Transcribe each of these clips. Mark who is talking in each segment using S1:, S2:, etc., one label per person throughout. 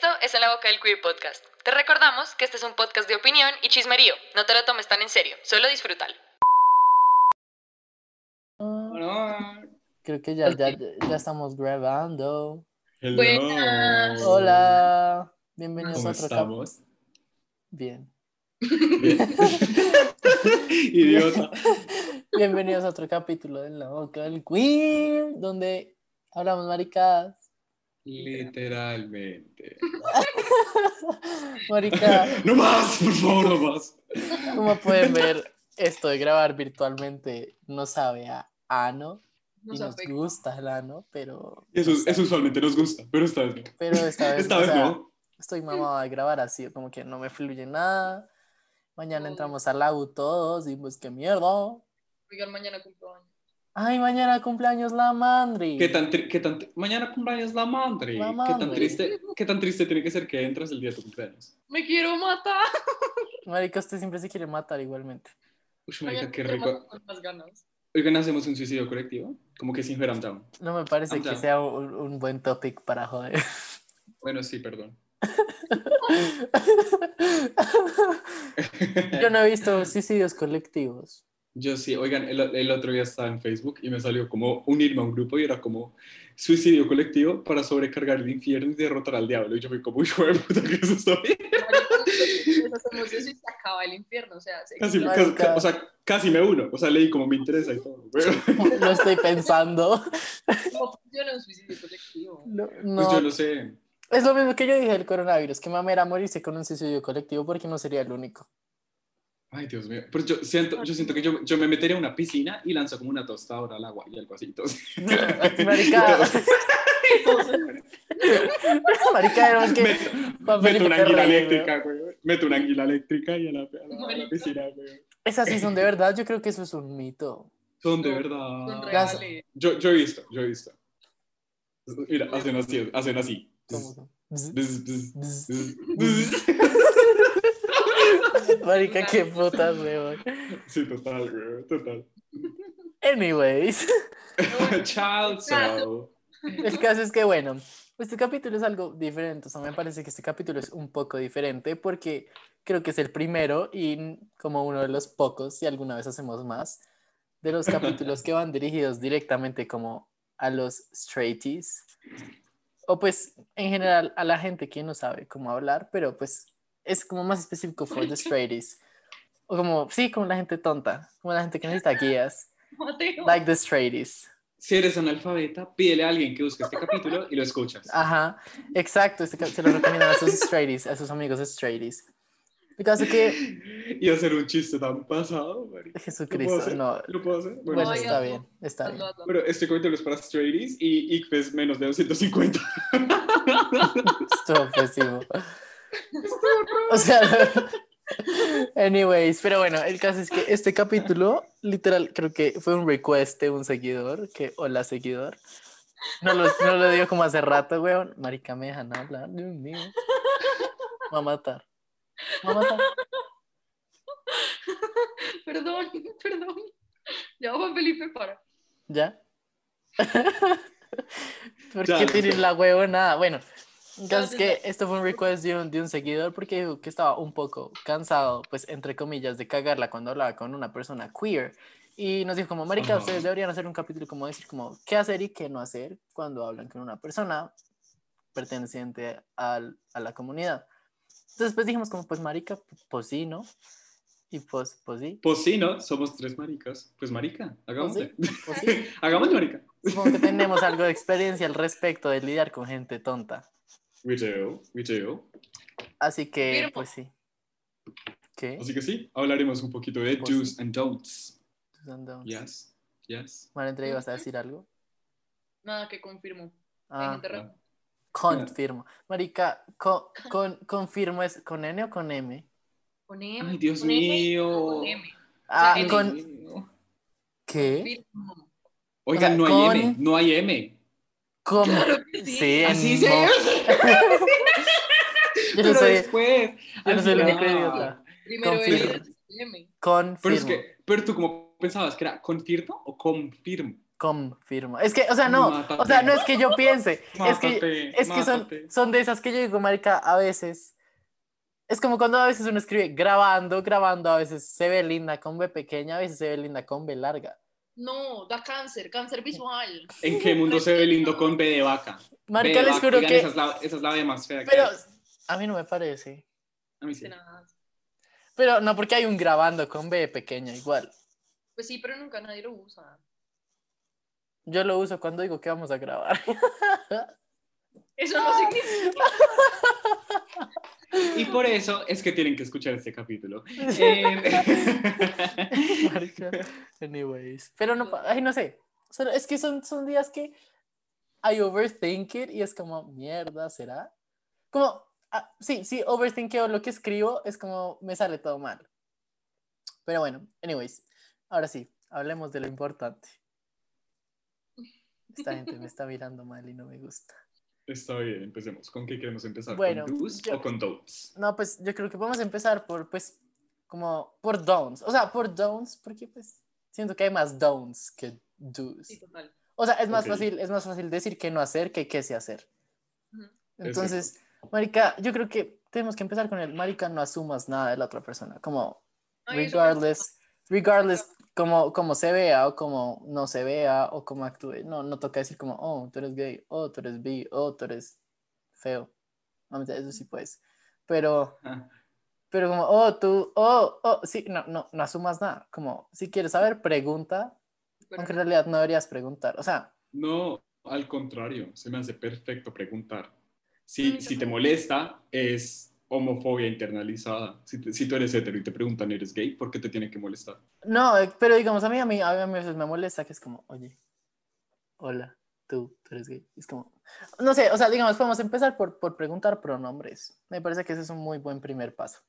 S1: Esto es En la Boca del Queer Podcast. Te recordamos que este es un podcast de opinión y chismerío. No te lo tomes tan en serio, solo disfrútalo.
S2: Creo que ya, ya, ya estamos grabando.
S3: Hello.
S4: Buenas.
S2: Hola, bienvenidos
S3: ¿Cómo
S2: a otro
S3: estamos?
S2: Bien.
S3: Bien. Idiota.
S2: Bienvenidos a otro capítulo de En la Boca del Queer, donde hablamos maricadas.
S3: Literalmente.
S2: Marica,
S3: No más, por favor, no más.
S2: como pueden ver, esto de grabar virtualmente no sabe a ano y
S4: Nos
S2: nos
S4: afecta.
S2: gusta el ano, pero,
S3: Eso, eso usualmente nos gusta, pero esta vez no.
S2: pero esta vez,
S3: Esta
S2: o
S3: vez
S2: sea,
S3: no.
S2: estoy mamado de grabar así, como que no me fluye nada. Mañana entramos al lago todos y pues qué mierda.
S4: Oigan, mañana cumplo años.
S2: Ay, mañana cumpleaños la Mandri.
S3: ¿Qué tan, qué tan Mañana cumpleaños la madre.
S2: La
S3: ¿Qué tan triste, qué tan triste tiene que ser que entras el día de tu cumpleaños?
S4: Me quiero matar.
S2: Marica, usted siempre se quiere matar igualmente.
S3: Uy, marica, qué rico.
S4: más ganas.
S3: Oigan, hacemos un suicidio colectivo. Como que sin Down.
S2: No me parece
S3: I'm
S2: que
S3: down.
S2: sea un, un buen topic para joder.
S3: Bueno, sí, perdón.
S2: Yo no he visto suicidios colectivos.
S3: Yo sí, oigan, el, el otro día estaba en Facebook y me salió como unirme a un grupo y era como suicidio colectivo para sobrecargar el infierno y derrotar al diablo. Y yo fui como, uy, joder, puta, que eso está bien.
S4: Hacemos eso y se acaba el infierno. O sea, se
S3: Casi,
S2: Marica.
S3: ca- ca- o sea, casi me uno. O sea, leí como me interesa y todo. pero-
S2: Lo estoy pensando.
S4: ¿Cómo funciona un suicidio colectivo?
S2: No,
S3: Pues
S2: no.
S3: yo no sé.
S2: Es lo mismo que yo dije del coronavirus, que mamera morirse con un suicidio colectivo porque no sería el único.
S3: Ay, Dios mío. Pero yo siento, yo siento que yo, yo me metería en una piscina y lanzo como una tostadora al agua y algo así. Entonces,
S2: Marica, marica, tenemos que...
S3: meto, meto una anguila eléctrica, güey. Meto una anguila eléctrica y a la, a la- a la piscina, güey.
S2: Esas sí son de verdad, yo creo que eso es un mito.
S3: Son de
S4: Son
S3: verdad.
S2: Las-
S4: reales.
S3: Yo, yo he visto, yo he visto. Mira, hacen así, hacen así.
S2: Como que- Marica, qué putas, weón.
S3: Sí, total, güey, total.
S2: Anyways,
S3: Child soul.
S2: el caso es que, bueno, este capítulo es algo diferente. O sea, me parece que este capítulo es un poco diferente porque creo que es el primero y como uno de los pocos, si alguna vez hacemos más, de los capítulos que van dirigidos directamente como a los straighties. O pues en general a la gente que no sabe cómo hablar, pero pues es como más específico for the straighties. O como, sí, como la gente tonta, como la gente que necesita guías,
S4: Mateo.
S2: like the straighties.
S3: Si eres analfabeta, pídele a alguien que busque este capítulo y lo escuchas.
S2: Ajá, exacto, este, se lo recomiendan a sus straighties, a sus amigos straighties. Caso que,
S3: Y hacer un chiste tan pasado, marica. ¿Lo puedo
S2: Jesucristo, no,
S3: ¿Lo puedo hacer? Bueno,
S2: bueno, está bien, está bien.
S3: Bueno, este capítulo es para straighties y ICFES menos de 250.
S2: Estuvo pésimo. O sea, anyways, pero bueno, el caso es que este capítulo, literal, creo que fue un request de un seguidor, que, hola seguidor. No lo, no lo digo como hace rato, weón. Marica, me dejan hablar, Dios mío. Va a matar. Va a matar.
S4: Perdón, perdón. Ya, Juan Felipe, para.
S2: ¿Ya? ¿Por
S3: Ya,
S2: qué
S3: ya.
S2: tienes la huevonada? Bueno, el caso es
S4: Ya,
S2: que esto fue un request de un, de un seguidor porque dijo que estaba un poco cansado, pues entre comillas, de cagarla cuando hablaba con una persona queer. Y nos dijo como, marica, ustedes deberían hacer un capítulo como decir como qué hacer y qué no hacer cuando hablan con una persona perteneciente al- a la comunidad. Entonces pues dijimos como, pues marica, pues sí, ¿no? Y pues, pues sí,
S3: Pues sí, ¿no? Somos tres maricas. Pues marica,
S2: pues
S3: hagámosle.
S2: sí, pues sí.
S3: Hagámosle, marica.
S2: Supongo que tenemos algo de experiencia al respecto de lidiar con gente tonta.
S3: We do, we do.
S2: Así que,
S4: Firmo.
S2: pues sí. ¿Qué?
S3: Así que sí, hablaremos un poquito de
S2: Pues
S3: do's
S2: sí.
S3: and don'ts.
S2: Entonces,
S3: Yes, yes.
S2: Bueno, entre ibas a decir algo.
S4: Nada, que confirmo.
S2: Ah, confirmo. Marica, co- con, confirmo es con N o con M.
S4: Con M.
S3: Ay, Dios
S4: con M,
S3: mío.
S4: Con M.
S2: Ah,
S4: N.
S2: con. ¿qué?
S4: Confirmo.
S3: Oigan,
S2: O
S3: no hay
S2: con-
S3: M, no hay M.
S4: Claro que sí.
S2: sí,
S3: Así
S2: no.
S3: se
S2: Yo no
S3: Pero
S2: soy,
S3: después.
S2: yo no
S3: al
S2: soy el
S3: final.
S2: único idiota.
S4: Primero
S2: Confirmo.
S4: es M.
S3: Pero es
S2: Confirmo.
S3: que, pero tú como pensabas que era confirmo o confirmo.
S2: Confirmo. Es que, o sea, no, o sea, no es que yo piense, es que, es que son, son de esas que yo digo, marica, a veces, es como cuando a veces uno escribe grabando, grabando, a veces se ve linda con B pequeña, a veces se ve linda con B larga.
S4: No, da cáncer, cáncer visual.
S3: ¿En qué mundo se ve lindo con B de vaca?
S2: Marica,
S3: B de
S2: les
S3: vaca,
S2: juro
S3: digan,
S2: que,
S3: Esa es, la, esa es la B más fea que
S2: pero
S3: hay.
S2: a mí no me parece.
S3: A mí sí.
S2: Pero no, porque hay un grabando con B pequeña igual.
S4: Pues sí, pero nunca nadie lo usa.
S2: Yo lo uso cuando digo que vamos a grabar.
S4: Eso no significa.
S3: Y por eso es que tienen que escuchar este capítulo. Eh,
S2: Marica. Anyways. Pero no, ay, no sé. Solo- es que son, son días que I overthink it y es como, mierda, ¿será? Como, ah, sí, sí, overthinkeo lo que escribo, es como, me sale todo mal. Pero bueno, anyways. Ahora sí, hablemos de lo importante. Esta gente me está mirando mal y no me gusta.
S3: Está bien, empecemos. ¿Con qué queremos empezar?
S2: Bueno,
S3: ¿Con do's
S2: yo-
S3: o con don'ts?
S2: No, pues yo creo que vamos a empezar por, pues, como, por don'ts. O sea, por don'ts, porque pues siento que hay más don'ts que do's.
S4: Sí, total.
S2: O sea, es más fácil, es más fácil decir que no hacer que qué sí hacer. Entonces, marica, yo creo que tenemos que empezar con el marica, no asumas nada de la otra persona, como regardless, regardless como, como se vea o como no se vea o como actúe. No, no toca decir como, oh, tú eres gay, oh, tú eres bi, oh, tú eres feo. Eso sí puedes. Pero,
S3: Ah,
S2: pero como, oh, tú, oh, oh, sí, no, no, no asumas nada. Como, si quieres saber, pregunta, aunque en realidad no deberías preguntar. O sea,
S3: No, al contrario, se me hace perfecto preguntar. Si, si te molesta, es homofobia internalizada. Si, te- si tú eres hetero y te preguntan, ¿eres gay? ¿Por qué te tiene que molestar?
S2: No, eh, pero digamos, a mí, a mí, a mí me molesta que es como, oye, hola, tú, tú eres gay. Es como, no sé, o sea, digamos, podemos empezar por, por preguntar pronombres. Me parece que ese es un muy buen primer paso.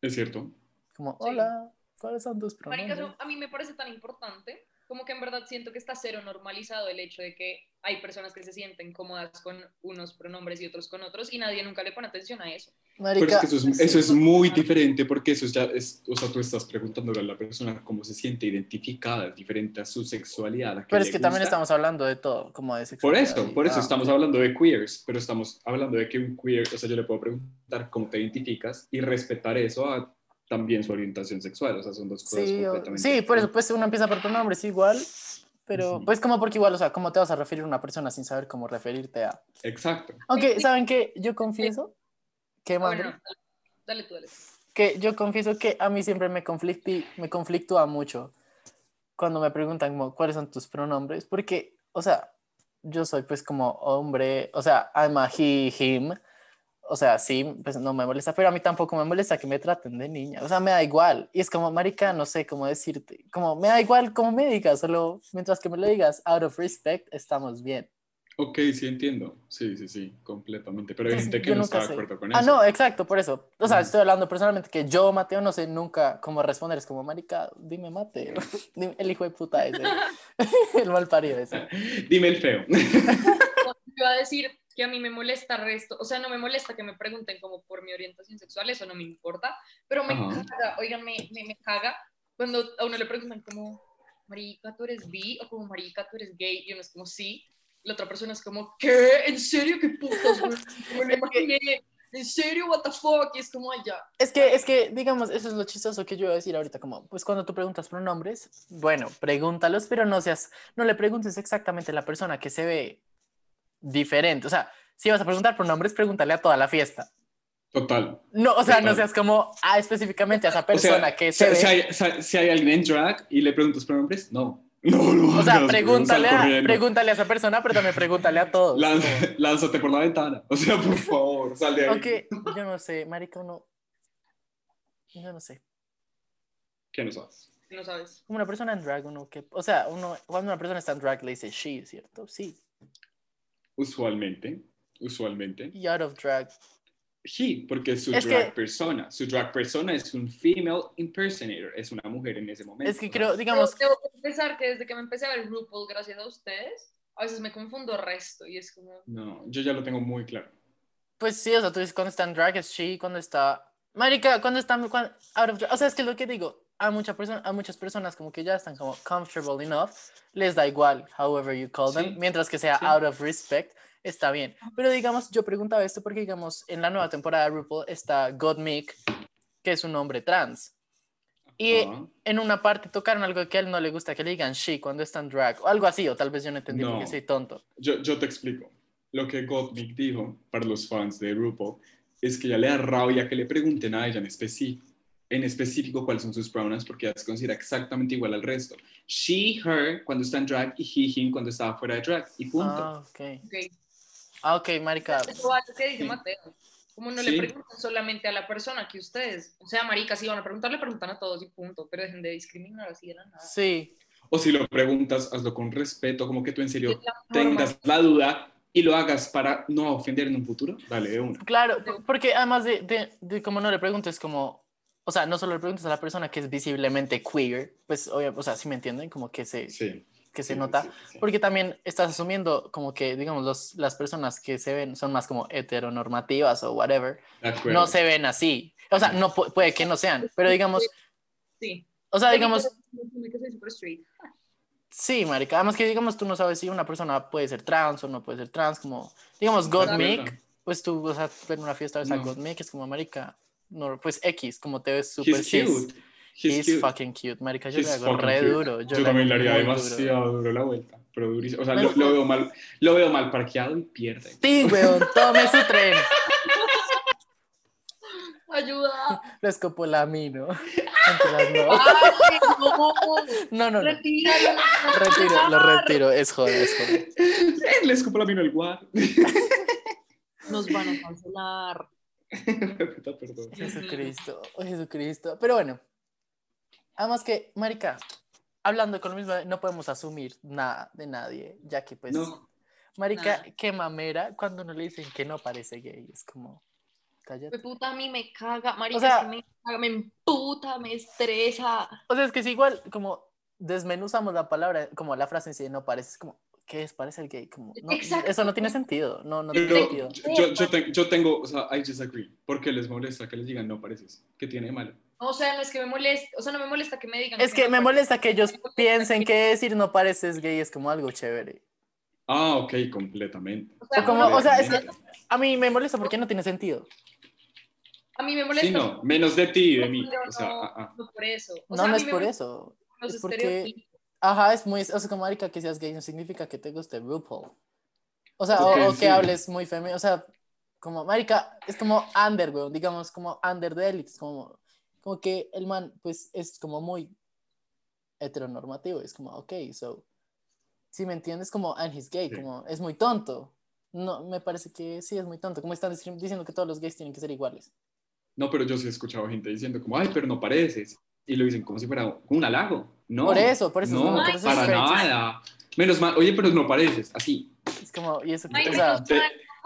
S3: ¿Es cierto?
S2: Como,
S4: Sí.
S2: hola, ¿cuáles son tus pronombres?
S4: a mí me parece tan importante, como que en verdad siento que está cero normalizado el hecho de que hay personas que se sienten cómodas con unos pronombres y otros con otros y nadie nunca le pone atención a eso.
S3: Pero es
S2: Marica,
S3: que eso es, eso es muy diferente porque eso es ya es, o sea, tú estás preguntándole a la persona cómo se siente identificada, es diferente a su sexualidad. a
S2: Pero es que también
S3: gusta.
S2: estamos hablando de todo, como de
S3: Por
S2: sexualidad
S3: eso,
S2: y-
S3: por eso
S2: ah,
S3: estamos hablando de queers, pero estamos hablando de que un queer, o sea, yo le puedo preguntar cómo te identificas y respetar eso a también su orientación sexual, o sea, son dos cosas
S2: Sí,
S3: completamente
S2: sí, por eso pues uno empieza por pronombres igual, pero pues como porque igual, o sea, ¿cómo te vas a referir a una persona sin saber cómo referirte a?
S3: Exacto.
S2: Aunque, ¿saben qué? Yo confieso que, madre,
S4: Bueno, dale tú, dale. tú.
S2: que yo confieso que a mí siempre me, conflicti, me conflictúa mucho cuando me preguntan como, cuáles son tus pronombres, porque, o sea, yo soy pues como hombre, o sea, I'm a he, him, o sea, sí, pues no me molesta, pero a mí tampoco me molesta que me traten de niña, o sea, me da igual, y es como, marica, no sé cómo decirte, como, me da igual cómo me digas, solo mientras que me lo digas, out of respect, estamos bien.
S3: Ok, sí entiendo. Sí, sí, sí, completamente. Pero hay
S2: Entonces,
S3: gente que no
S2: nunca
S3: está de acuerdo con
S2: Ah,
S3: eso.
S2: no, exacto, por eso. O sea, estoy hablando personalmente que yo, Mateo, no sé nunca cómo responder. Es como, marica, dime Mateo. Dime, el hijo de puta ese. el mal parido ese.
S3: Dime el feo.
S4: Yo iba a decir que a mí me molesta el resto, o sea, no me molesta que me pregunten como por mi orientación sexual, eso no me importa, pero me
S3: Ajá.
S4: caga, oigan, me, me, me caga cuando a uno le preguntan como, marica, ¿tú eres bi? O como, marica, ¿tú eres gay? Y uno es como, sí. La otra persona es como, ¿qué? ¿En serio? ¿Qué putas? ¿En serio? ¿What the fuck? Y es como, allá.
S2: Es que, es que, digamos, eso es lo chistoso que yo iba a decir ahorita, como, pues cuando tú preguntas pronombres, bueno, pregúntalos, pero no seas, no le preguntes exactamente a la persona que se ve diferente. O sea, si vas a preguntar pronombres, pregúntale a toda la fiesta.
S3: Total.
S2: No, o sea, no
S3: Total.
S2: seas como, ah, específicamente a esa
S3: O
S2: persona
S3: sea,
S2: que
S3: si,
S2: se ve.
S3: si hay, si- hay alguien en drag y le preguntas pronombres, no. No, no
S2: O sea, pregúntale a, pregúntale a esa persona, pero también pregúntale a todos.
S3: Lán- lánzate por la ventana. O sea, por favor, sal de ahí.
S2: Aunque yo no sé, marica, uno. Yo no sé.
S3: ¿Qué no sabes?
S4: No sabes.
S2: Como una persona en drag, uno que. O sea, uno, cuando una persona está en drag le dice she, ¿cierto? Sí.
S3: Usualmente, usualmente.
S2: Y out of drag.
S3: He, porque su
S2: Es
S3: drag
S2: que-
S3: persona. Su drag persona es un female impersonator. Es una mujer en ese momento.
S2: Es que creo, digamos.
S4: Pero debo confesar que desde que me empecé a ver RuPaul, gracias a ustedes, a veces me confundo resto y es como,
S3: No, yo ya lo tengo muy claro.
S2: Pues sí, o sea, tú dices cuando está en drag es she, cuando está. Marica, cuando está. cuando- out of drag. O sea, es que lo que digo. A, mucha persona, a muchas personas como que ya están como comfortable enough, les da igual, however you call them,
S3: Sí,
S2: mientras que sea
S3: sí.
S2: out of respect, está bien. Pero digamos, yo preguntaba esto porque digamos, en la nueva temporada de RuPaul está Godmik, que es un hombre trans. Y en una parte tocaron algo que a él no le gusta, que le digan she cuando está en drag, o algo así, o tal vez yo no entendí porque
S3: No.
S2: soy tonto.
S3: yo, yo te explico. Lo que Gottmik dijo para los fans de RuPaul es que ya le da rabia que le pregunten a ella en específico, en específico cuáles son sus pronouns porque ella se considera exactamente igual al resto. She, her cuando está en drag y he, him cuando está fuera de drag y punto.
S2: Ah, ok.
S4: Ok.
S2: Ah, ok, marica.
S4: Eso va lo que dice
S3: Sí.
S4: Mateo. Como no
S3: Sí.
S4: le preguntan solamente a la persona que ustedes, o sea, marica, si van a preguntar, le preguntan a todos y punto, pero dejen de discriminar así de la nada.
S2: Sí,
S3: O si lo preguntas, hazlo con respeto, como que tú en serio tengas la duda y lo hagas para no ofender en un futuro. Dale de una.
S2: Claro, po- porque además de, de, de como no le preguntes como, o sea, no solo le preguntes a la persona que es visiblemente queer, pues, obvia- o sea, si me entienden, como que se,
S3: Sí.
S2: que se
S3: sí,
S2: nota,
S3: sí, sí.
S2: porque también estás asumiendo como que, digamos, los, las personas que se ven son más como heteronormativas o whatever, no se ven así. O sea, no pu- puede que no sean, pero digamos,
S4: Sí.
S2: o sea, digamos, sí, marica, además que, digamos, tú no sabes si una persona puede ser trans o no puede ser trans, como, digamos. Godmik, pues tú, o sea, ver una fiesta ves a
S3: No.
S2: Godmik, es como, marica, no, pues X, como te ves súper
S3: He's
S2: cis.
S3: cute. He's,
S2: He's
S3: cute.
S2: fucking cute, marica, yo
S3: He's
S2: le hago re
S3: cute.
S2: duro.
S3: Yo,
S2: le
S3: también le haría
S2: duro.
S3: demasiado duro. la vuelta, pero durísimo. O sea, lo, lo veo mal, lo veo mal parqueado y pierde.
S2: Sí, weón, tome su tren.
S4: Ayuda.
S2: Lo escopolamino. Mentiras, no.
S4: Ay, no.
S2: No, no, no.
S4: Retíralo.
S2: Retiro, lo retiro, es joda, es joda.
S3: Eh, Le escupo la mino el guar.
S4: Nos van a cancelar.
S3: Puta, Perdón.
S2: Jesucristo, oh, Jesucristo. Pero bueno, además que, marica, hablando con lo mismo, no podemos asumir nada de nadie, ya que pues,
S3: No.
S2: marica,
S4: Nada.
S2: qué mamera cuando no le dicen que no parece gay, es como, cállate.
S4: Me puta, a mí me caga, marica,
S2: O sea-
S4: me caga, me emputa, me estresa.
S2: O sea, es que es igual, como desmenuzamos la palabra, como la frase en sí de no parece, es como, ¿qué es? Parece el gay, como, no,
S4: Exacto.
S2: eso no tiene sentido, no, no tiene sentido.
S3: yo, yo, te- yo tengo, o sea, I disagree. ¿Por qué les molesta que les digan no pareces? ¿Qué tiene de malo?
S4: O sea, no es que me moleste, o sea, no me molesta que me digan.
S2: Es que
S4: no
S2: me
S4: parece-
S2: molesta que ellos piensen que decir no pareces gay es como algo chévere.
S3: Ah, ok, completamente.
S4: O sea,
S2: O como,
S4: no,
S2: o sea, es que
S3: no.
S2: a mí me molesta porque no tiene sentido.
S4: A mí me molesta.
S3: Sí, no, menos de ti y de mí.
S4: pero
S3: O sea,
S4: no,
S3: ah, ah.
S4: no por eso. O
S2: No,
S4: sea,
S2: no es por eso.
S4: los
S2: es porque-
S4: estereotipos.
S2: Ajá, es muy, o sea, como marica que seas gay no significa que te guste RuPaul. O sea,
S3: Ok,
S2: o, o
S3: sí.
S2: que hables muy femenino, o sea, como marica, es como under, weón, digamos, como under de élite, como, como que el man, pues, es como muy heteronormativo, es como, ok, so, si me entiendes, como, and he's gay,
S3: Sí.
S2: como, es muy tonto. No, me parece que sí es muy tonto, como están diciendo que todos los gays tienen que ser iguales.
S3: No, pero yo sí he escuchado gente diciendo como, ay, pero no pareces. Y lo dicen como si fuera un halago. No.
S2: Por eso, por eso es
S3: No,
S2: eres
S3: para nada. Menos mal, oye, pero no pareces. Así.
S2: Es como, y eso,
S4: Ay,
S2: o sea,
S3: Te,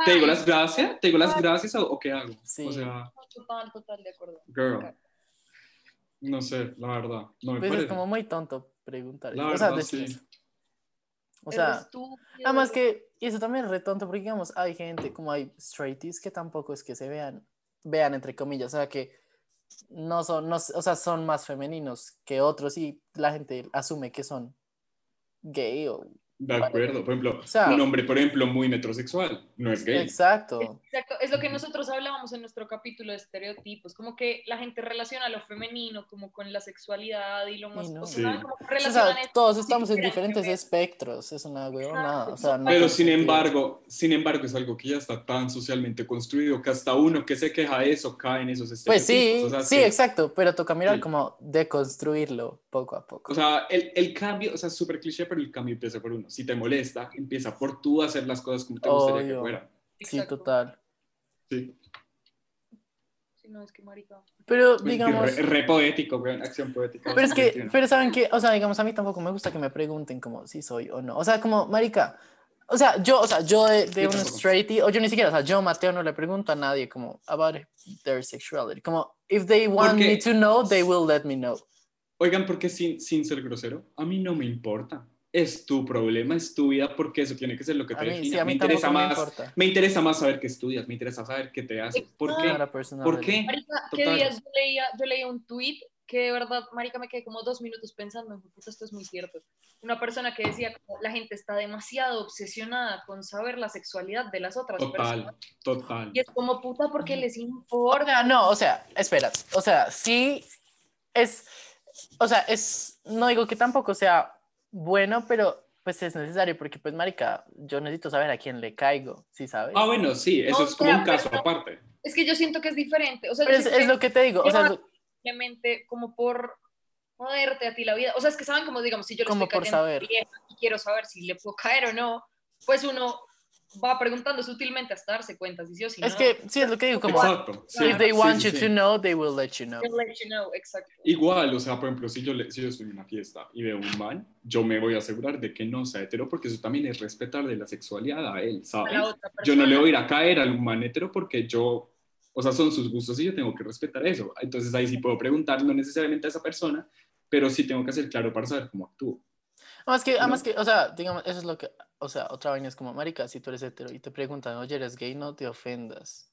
S3: te digo las gracias, te digo las gracias o, qué hago.
S2: Sí.
S3: O sea,
S4: Total, total, de acuerdo.
S3: girl. No sé, la verdad. No me
S2: pues
S3: parece.
S2: es como muy tonto preguntar.
S3: La
S2: eso. o sea,
S3: verdad, sí.
S2: O sea, además que, y eso también es re tonto, porque digamos, hay gente como hay straighties que tampoco es que se vean, vean entre comillas, o sea, que no son, no, o sea, son más femeninos que otros y la gente asume que son gay o...
S3: De acuerdo. Por ejemplo,
S2: O sea-
S3: un hombre, por ejemplo, muy metrosexual, no es gay.
S2: Exacto.
S4: Lo que nosotros hablábamos en nuestro capítulo de estereotipos, como que la gente relaciona lo femenino como con la sexualidad y lo más...
S2: no.
S4: o sea,
S3: Sí.
S2: O
S4: relacionan
S2: sea,
S4: esto
S2: todos estamos en diferentes espectros, es una huevonada, o sea, no
S3: Pero sin
S2: sentido.
S3: embargo, sin embargo, es algo que ya está tan socialmente construido que hasta uno que se queja de eso cae en esos
S2: Pues sí,
S3: estereotipos. O sea,
S2: sí,
S3: que-
S2: exacto, pero toca mirar
S3: Sí.
S2: como deconstruirlo poco a poco.
S3: O sea, el, el cambio, o sea, es súper cliché, pero el cambio empieza por uno. Si te molesta, empieza por tú hacer las cosas como te gustaría que
S2: Obvio.
S3: fueran.
S2: sí,
S4: Exacto.
S2: total.
S3: Sí.
S4: Sí, no, es que marica.
S2: Pero
S3: Re,
S2: digamos,
S3: re poético, weón, acción poética.
S2: pero es que, pero saben que, o sea, digamos, a mí tampoco me gusta que me pregunten como si soy o no. O sea, como, marica, o sea, yo, o sea, yo de, de un straighty, o yo ni siquiera, o sea, yo, Mateo, no le pregunto a nadie como about their sexuality. Como, if they want
S3: Porque-
S2: me to know, they will let me know.
S3: Oigan, porque sin, sin ser grosero, a mí no me importa. Es tu problema, es tu vida, porque eso tiene que ser lo que te define.
S2: sí,
S3: me interesa
S2: me
S3: más,
S2: importa.
S3: me interesa más saber qué estudias, me interesa saber qué te haces. ¿Por qué?
S2: Not a personality.
S3: ¿Por qué?
S4: Marica, ¿qué
S3: Total.
S4: días yo leía, yo leía un tweet que de verdad, marica, me quedé como dos minutos pensando, esto es muy cierto. Una persona que decía, como, la gente está demasiado obsesionada con saber la sexualidad de las otras
S3: Total,
S4: personas.
S3: total.
S4: Y es como, puta, porque les importa.
S2: no, o sea, espera, o sea, sí es, o sea, es, no digo que tampoco sea bueno, pero pues es necesario porque pues marica, yo necesito saber a quién le caigo, ¿sí sabes?
S3: Ah, bueno, sí, eso
S4: O
S3: es como
S4: sea,
S3: un caso
S4: pero-
S3: aparte.
S4: Es que yo siento que es diferente. O sea,
S2: Pero
S4: yo
S2: es,
S4: siento
S2: es
S4: que
S2: lo que te digo, o sea, es lo-
S4: simplemente como por joderte a ti la vida. O sea, es que saben como, digamos, si yo le
S2: Como
S4: estoy
S2: por
S4: cayendo a
S2: saber.
S4: y quiero saber si le puedo caer o no, pues uno va preguntando sutilmente hasta darse cuenta si sí o si
S2: es
S4: no.
S2: que sí es lo que digo, como
S3: Exacto. sí,
S2: if they want
S3: sí,
S2: you
S3: sí.
S2: to know, they will let you know.
S4: They'll let you know, exacto.
S3: Igual, o sea, por ejemplo, si yo, le- si yo estoy en una fiesta y veo un man, yo me voy a asegurar de que no sea hetero, porque eso también es respetar de la sexualidad a él,
S4: A
S3: ¿sabes?
S4: otra
S3: Yo no le voy a ir a caer al man hetero porque yo, o sea, son sus gustos y yo tengo que respetar eso. Entonces ahí sí puedo preguntar, no necesariamente a esa persona, pero sí tengo que hacer claro para saber cómo actúo.
S2: Además que, además que, o sea, digamos, eso es lo que, o sea, otra vaina es como, marica, si tú eres hetero y te preguntan, oye, ¿eres gay? No te ofendas.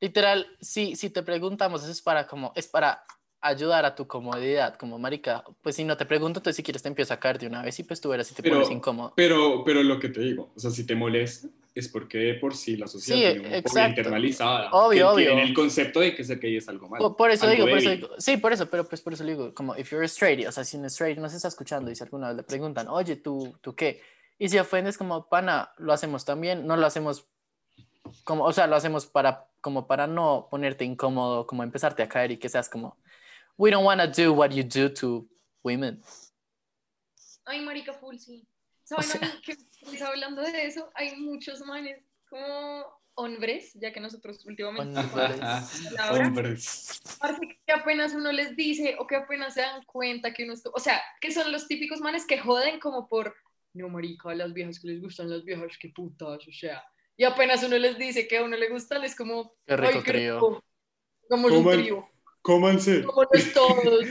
S2: Literal, si, si te preguntamos, eso es para como, es para ayudar a tu comodidad, como, marica, pues si no te pregunto, entonces si quieres te empiezo a caer de una vez y pues tú verás si te
S3: Pero-
S2: pones incómodo.
S3: Pero, pero lo que te digo, o sea, si te molesta, es porque de por sí la sociedad
S2: Sí,
S3: tiene un poco internalizada.
S2: Obvio,
S3: que tienen
S2: obvio.
S3: el concepto de que ser gay es algo malo.
S2: Por, por eso
S3: algo
S2: digo, por eso digo, sí, por eso, pero pues por eso le digo, como, if you're straight, o sea, si un straight no se está escuchando y si alguna vez le preguntan, oye, ¿tú, tú qué? Y si ofendes como, pana, lo hacemos también, no lo hacemos como, o sea, lo hacemos para, como para no ponerte incómodo, como empezarte a caer y que seas como, we don't want to do what you do to women.
S4: Ay, marica, full, sí. ¿Saben
S2: O sea-
S4: a mí que estás hablando de eso? Hay muchos manes como hombres, ya que nosotros últimamente
S2: Hombres.
S4: Parece que apenas uno les dice o que apenas se dan cuenta que uno está, o sea, que son los típicos manes que joden como por, no marica, las viejas que les gustan las viejas, qué putas, o sea, y apenas uno les dice que a uno le gustan, es como,
S2: Qué rico
S4: "Ay, qué
S2: trío".
S4: Hagamos un trío,
S3: Cómanse.
S4: vámonos todos,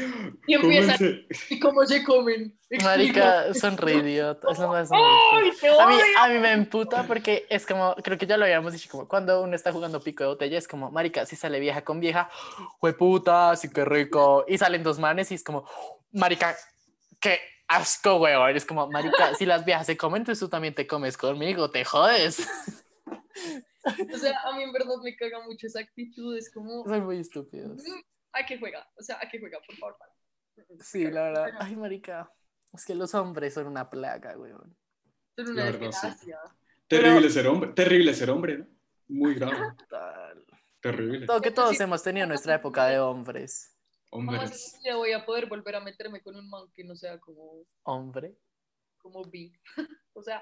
S4: y empiezan,
S3: Cómanse.
S4: y cómo se comen,
S2: Marica, son re idiotas. re
S4: ¡Ay, te
S2: A mí, a mí me emputa porque es como, creo que ya lo habíamos dicho, como cuando uno está jugando pico de botella, es como, marica, si sale vieja con vieja, fue puta, sí que rico, y salen dos manes y es como, marica, qué asco, weón, es como, marica, si las viejas se comen, entonces tú también te comes conmigo, te jodes.
S4: O sea, a mí en verdad me caga mucho esa actitud, es como,
S2: Son muy estúpidos.
S4: "Mm, ¿a qué juega? O sea, ¿a qué juega? Por favor, para".
S2: Sí, la verdad, ay, marica, es que los hombres son una plaga, weón.
S4: Son una
S3: sí.
S4: desgracia.
S3: Terrible ser hombre. Terrible ser hombre, ¿no? Muy grave.
S2: Tal.
S3: Terrible.
S2: Todo que todos
S4: Sí.
S2: hemos tenido nuestra época de hombres.
S3: Hombres.
S4: vida voy a poder volver a meterme con un man que no sea como,
S2: Hombre.
S4: como bi. o sea,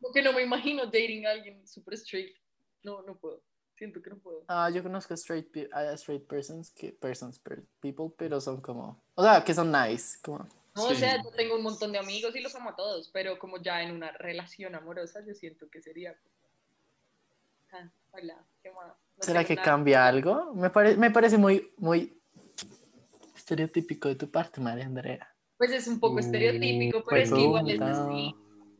S4: porque no me imagino dating a alguien super straight. No, no puedo. Siento que no puedo.
S2: Ah, yo conozco straight, pe- a straight persons, que, persons, per- people, pero son como, o sea, que son nice, como,
S4: No, o sea, yo tengo un montón de amigos y los amo a todos, pero como ya en una relación amorosa, yo siento que sería. Ah, hola, ¿qué más? No
S2: ¿será que
S4: nada.
S2: cambia algo? Me, pare- me parece muy, muy estereotípico de tu parte, María Andrea.
S4: Pues es un poco estereotípico, pero es que igual es así.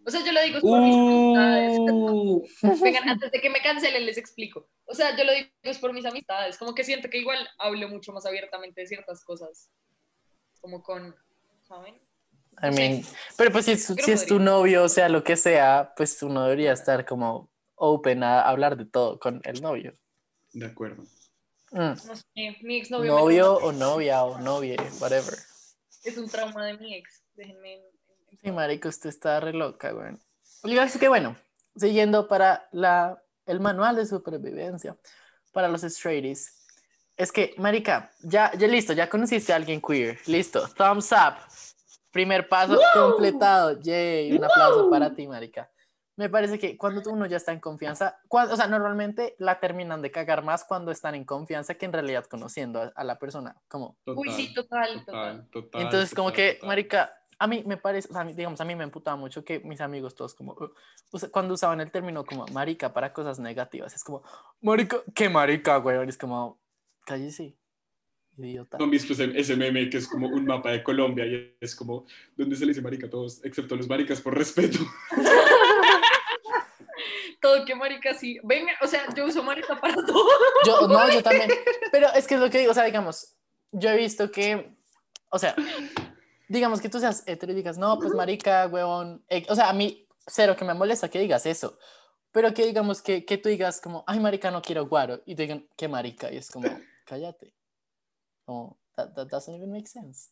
S4: O sea, yo lo digo es por mis amistades.
S3: Uh,
S4: Vengan, antes de que me cancelen, les explico. O sea, yo lo digo es por mis amistades. Como que siento que igual hablo mucho más abiertamente de ciertas cosas. Como con, ¿saben?
S2: I mean, pero pues si es,
S4: Creo
S2: si es tu novio, o sea, lo que sea, pues uno debería estar como open a hablar de todo con el novio.
S3: de acuerdo.
S2: Mm.
S4: No sé, mi exnovio me
S2: Novio
S4: traumó.
S2: o novia o novie, whatever.
S4: es un trauma de mi ex. Déjenme.
S2: Sí, marico, usted está re loca, güey. Oiga, así que bueno, siguiendo para la, el manual de supervivencia para los straighties. Es que, marica, ya, ya listo, ya conociste a alguien queer. Listo, thumbs up. Primer paso completado. Yay, un aplauso para ti, marica. Me parece que cuando uno ya está en confianza, cuando, o sea, normalmente la terminan de cagar más cuando están en confianza que en realidad conociendo a, a la persona. Como,
S3: Total,
S4: Uy, sí, total, total.
S3: total, total.
S2: entonces, como que,
S3: total.
S2: marica, a mí me parece, o sea, digamos, a mí me emputaba mucho que mis amigos todos como, cuando usaban el término como marica para cosas negativas, es como, marica, ¿qué marica, güey? Es como, cállese, idiota.
S3: ¿No han visto ese, ese meme que es como un mapa de Colombia y es como donde se le dice marica a todos, excepto a los maricas por respeto?
S4: Todo que marica sí. Venga, o sea, yo uso marica para todo.
S2: Yo, no, yo también, pero es que es lo que digo, o sea, digamos, yo he visto que o sea, digamos que tú seas hetero y digas, no, pues marica, huevón, eh, o sea, a mí cero que me molesta que digas eso, pero que digamos que, que tú digas como, ay, marica, no quiero guaro, y te digan, qué marica, y es como, cállate. Como, that, that doesn't even make sense.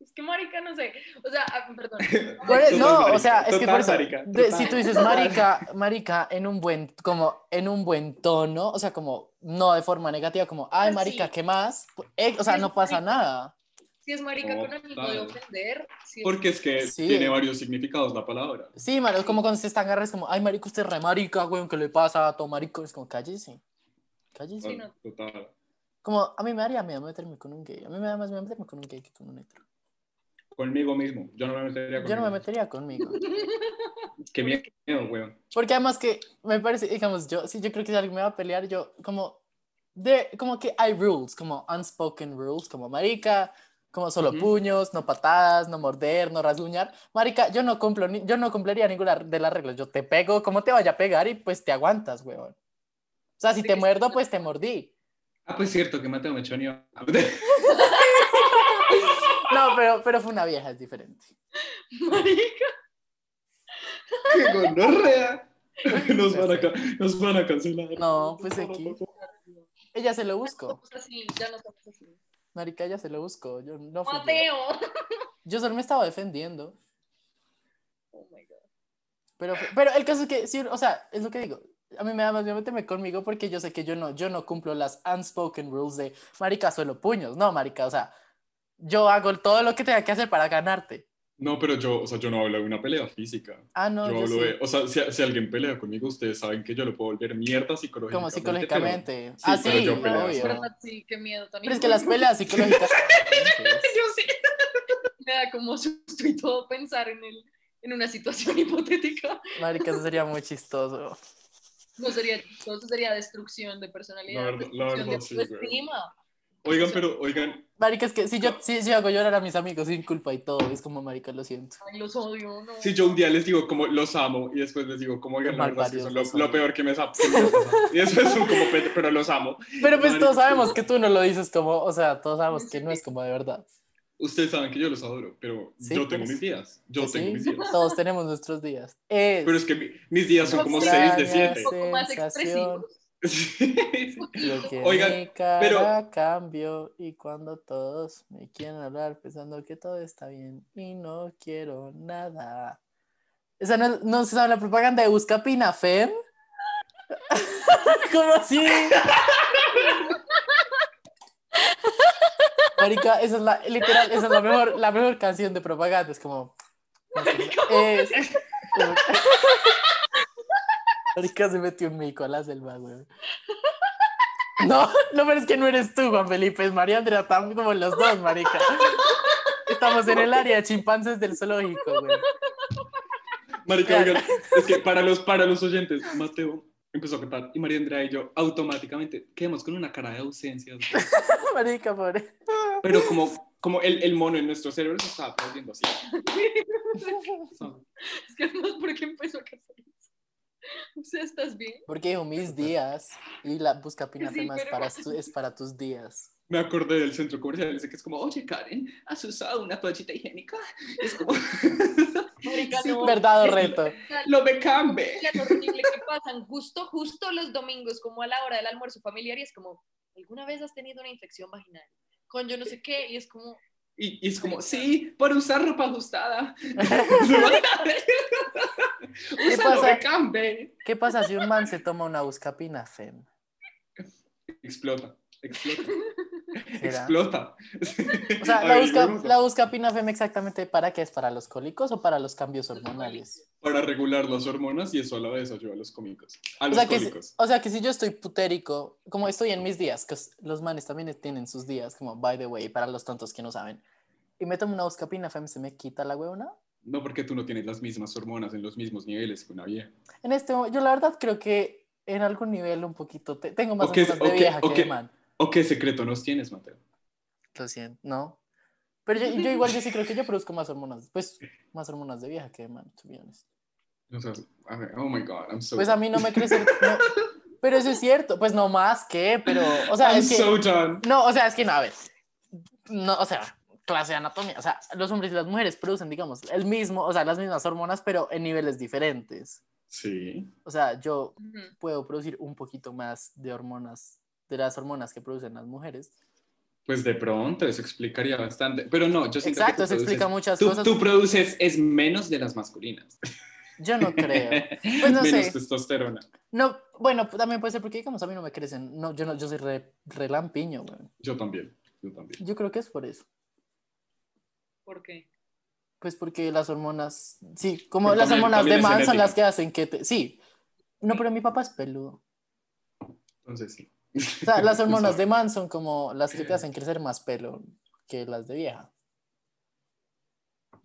S4: Es que marica, no sé. O sea, ah, perdón.
S2: E-
S3: Total,
S2: no, o sea, es que
S3: total,
S2: por eso,
S3: marica,
S2: de- si tú dices marica, marica en un buen, como en un buen tono, o sea, como no de forma negativa, como, ay,
S4: Sí.
S2: marica, ¿qué más? Eh, o sea,
S4: Sí,
S2: no pasa nada.
S4: Si es marica con ánimo de ofender, si es-
S3: Porque es que
S2: Sí.
S3: tiene varios significados la palabra.
S2: Sí, mano, como cuando se están agarres como, ay, marica, usted es re marica, güey, ¿qué le pasa a todo marico? Es como, cállese, cállese.
S4: Sí, no.
S3: Total.
S2: Como, a mí me daría miedo meterme con un gay, a mí me da más miedo meterme con un gay que con un hetero.
S3: Conmigo mismo. Yo no me metería
S2: Yo no me
S3: conmigo.
S2: metería conmigo.
S3: Qué miedo, weón.
S2: Porque además que me parece, digamos, yo, si yo creo que si alguien me va a pelear, yo como, de, como que hay rules, como unspoken rules, como marica, como solo puños, no patadas, no morder, no rasguñar. Marica, yo no cumplo, ni- yo no cumpliría ninguna de las reglas. Yo te pego, como te vaya a pegar y pues te aguantas, weón. O sea, si te muerdo, pues te mordí.
S3: Ah, pues cierto, que Mateo me choneó.
S2: No, pero, pero fue una vieja, es diferente.
S4: marica.
S3: ¡Qué gonorrea! Nos van, a, nos van a cancelar.
S2: No, pues aquí. Ella se lo buscó.
S4: Ya no estamos así.
S2: Marica, ella se lo buscó. Yo no fui yo.
S4: Mateo.
S2: Yo solo me estaba defendiendo.
S4: Oh my God.
S2: Pero, pero el caso es que, sí, o sea, es lo que digo. A mí me da más miedo meterme conmigo porque yo sé que yo no, yo no cumplo las unspoken rules de marica, solo puños. No, marica, o sea, yo hago todo lo que tenga que hacer para ganarte.
S3: No, pero yo, o sea, yo no hablo de una pelea física.
S2: Ah, no,
S3: yo
S2: yo,
S3: hablo
S2: sí.
S3: de, o sea, si, si alguien pelea conmigo, ustedes saben que yo lo puedo volver mierda psicológicamente.
S2: Como psicológicamente.
S3: Sí,
S2: ah,
S3: pero
S2: sí,
S3: yo peleo
S2: obvio.
S4: ¿Verdad? Sí, qué miedo también.
S2: Pero es que las peleas psicológicas.
S4: Yo sí. Me da como susto y todo pensar en, el, en una situación hipotética.
S2: Marica, eso sería muy chistoso.
S4: No sería eso sería destrucción de personalidad,
S3: La verdad- la
S4: destrucción
S3: verdad, sí,
S4: de
S3: güey.
S4: autoestima.
S3: Oigan, pero, oigan,
S2: Marica, es que si yo, si, si hago llorar a mis amigos sin culpa y todo, es como, marica, lo siento.
S4: Ay, los odio, no.
S3: si yo un día les digo como los amo y después les digo como, oigan, la verdad es que son lo, peor que me, que me. Y eso es un como, "Pe- pero los amo.
S2: Pero pues
S3: Marica,
S2: todos sabemos que tú no lo dices como, o sea, todos sabemos que no es como de verdad.
S3: Ustedes saben que yo los adoro, pero
S2: Sí,
S3: yo tengo
S2: pues.
S3: mis días. Yo
S2: Pues
S3: tengo
S2: sí,
S3: mis días.
S2: Todos tenemos nuestros días. Es
S3: Pero es que mi- mis días son como
S2: Extraña
S3: 6 de 7.
S4: Un poco más
S2: sensación. Lo que
S3: Oigan,
S2: cara
S3: pero-
S2: cambió y cuando todos me quieren hablar pensando que todo está bien y no quiero nada. ¿Esa no, no se sabe la propaganda de Busca Pinafem? ¿Cómo así? Marica, esa es la, literal, esa es la mejor, la mejor canción de propaganda, es como... Es, como- Marica se metió un mico a la selva, güey. No, no, pero es que no eres tú, Juan Felipe, es María Andrea, estamos como los dos, marica. Estamos en el área de chimpancés del zoológico, güey.
S3: Marica, oigan, es que para los, para los oyentes, Mateo empezó a cantar y María Andrea y yo automáticamente quedamos con una cara de ausencia. güey.
S2: Marica, pobre.
S3: Pero como, como el, el mono en nuestro cerebro se estaba perdiendo así.
S4: Es que además, ¿por qué empezó a cantar? O sea, ¿estás bien?
S2: Porque dijo mis días y la busca Pinafem es,
S4: pero-
S2: para, es para tus días.
S3: Me acordé del centro comercial, ese que es como, oye Karen, ¿has usado una toallita higiénica? Y es como,
S4: Marica,
S3: Sí,
S4: no.
S2: Verdad reto.
S3: lo me cambe.
S4: Es lo horrible que pasan justo, justo los domingos, como a la hora del almuerzo familiar, y es como, ¿alguna vez has tenido una infección vaginal? Con yo no sé qué, y es como,
S3: Y, y es como, sí, por usar ropa ajustada. Usa lo
S2: pasa?
S3: cambe.
S2: ¿Qué pasa si un man se toma una busca Pinafem?
S3: Explota, explota,
S2: ¿Será?
S3: explota.
S2: O sea, la
S3: ver,
S2: busca, la busca Pinafem exactamente para qué es, para los cólicos o para los cambios hormonales.
S3: Para regular las hormonas y eso a la vez ayuda a los cómicos. A
S2: O
S3: los
S2: sea, que si,
S3: cólicos.
S2: o sea, que si yo estoy putérico, como estoy en mis días, que los manes también tienen sus días, como by the way, para los tontos que no saben, y me tomo una busca Pinafem, ¿se me quita la huevona?
S3: No porque tú no tienes las mismas hormonas en los mismos niveles que una vieja.
S2: En este yo la verdad creo que en algún nivel un poquito, te- tengo más hormonas de
S3: o que-
S2: vieja
S3: o
S2: que de man.
S3: ¿O qué secreto nos tienes, Mateo?
S2: Lo siento, no. Pero yo, yo igual yo sí creo que yo produzco más hormonas, pues más hormonas de vieja que de man, to be honest.
S3: O sea, a ver, oh my God, I'm so
S2: Pues a mí no me crece, no, pero eso es cierto, pues no más que, pero, o sea,
S3: I'm
S2: es que...
S3: so done.
S2: No, o sea, es que no, a ver. no, o sea, clase de anatomía, o sea, los hombres y las mujeres producen, digamos, el mismo, o sea, las mismas hormonas, pero en niveles diferentes.
S3: Sí.
S2: O sea, yo
S4: Ujú.
S2: puedo producir un poquito más de hormonas, de las hormonas que producen las mujeres.
S3: Pues de pronto, eso explicaría bastante. Pero no, yo siento
S2: Exacto,
S3: que
S2: eso
S3: tú
S2: explica
S3: produces-
S2: muchas
S3: tú,
S2: cosas.
S3: Tú produces es menos de las masculinas.
S2: Yo no creo. Pues no
S3: menos
S2: sé.
S3: testosterona.
S2: No, bueno, también puede ser porque, digamos, a mí no me crecen. No, yo no, yo soy re, re lampiño, weón.
S3: Yo también, yo también.
S2: Yo creo que es por eso.
S4: ¿Por qué?
S2: Pues porque las hormonas, sí, como
S3: Pero
S2: las
S3: también-
S2: hormonas de
S3: también
S2: man son las que hacen que te, sí. No, pero mi papá es peludo.
S3: Entonces sí.
S2: O sea, las hormonas de man son como las que te hacen crecer más pelo que las de vieja.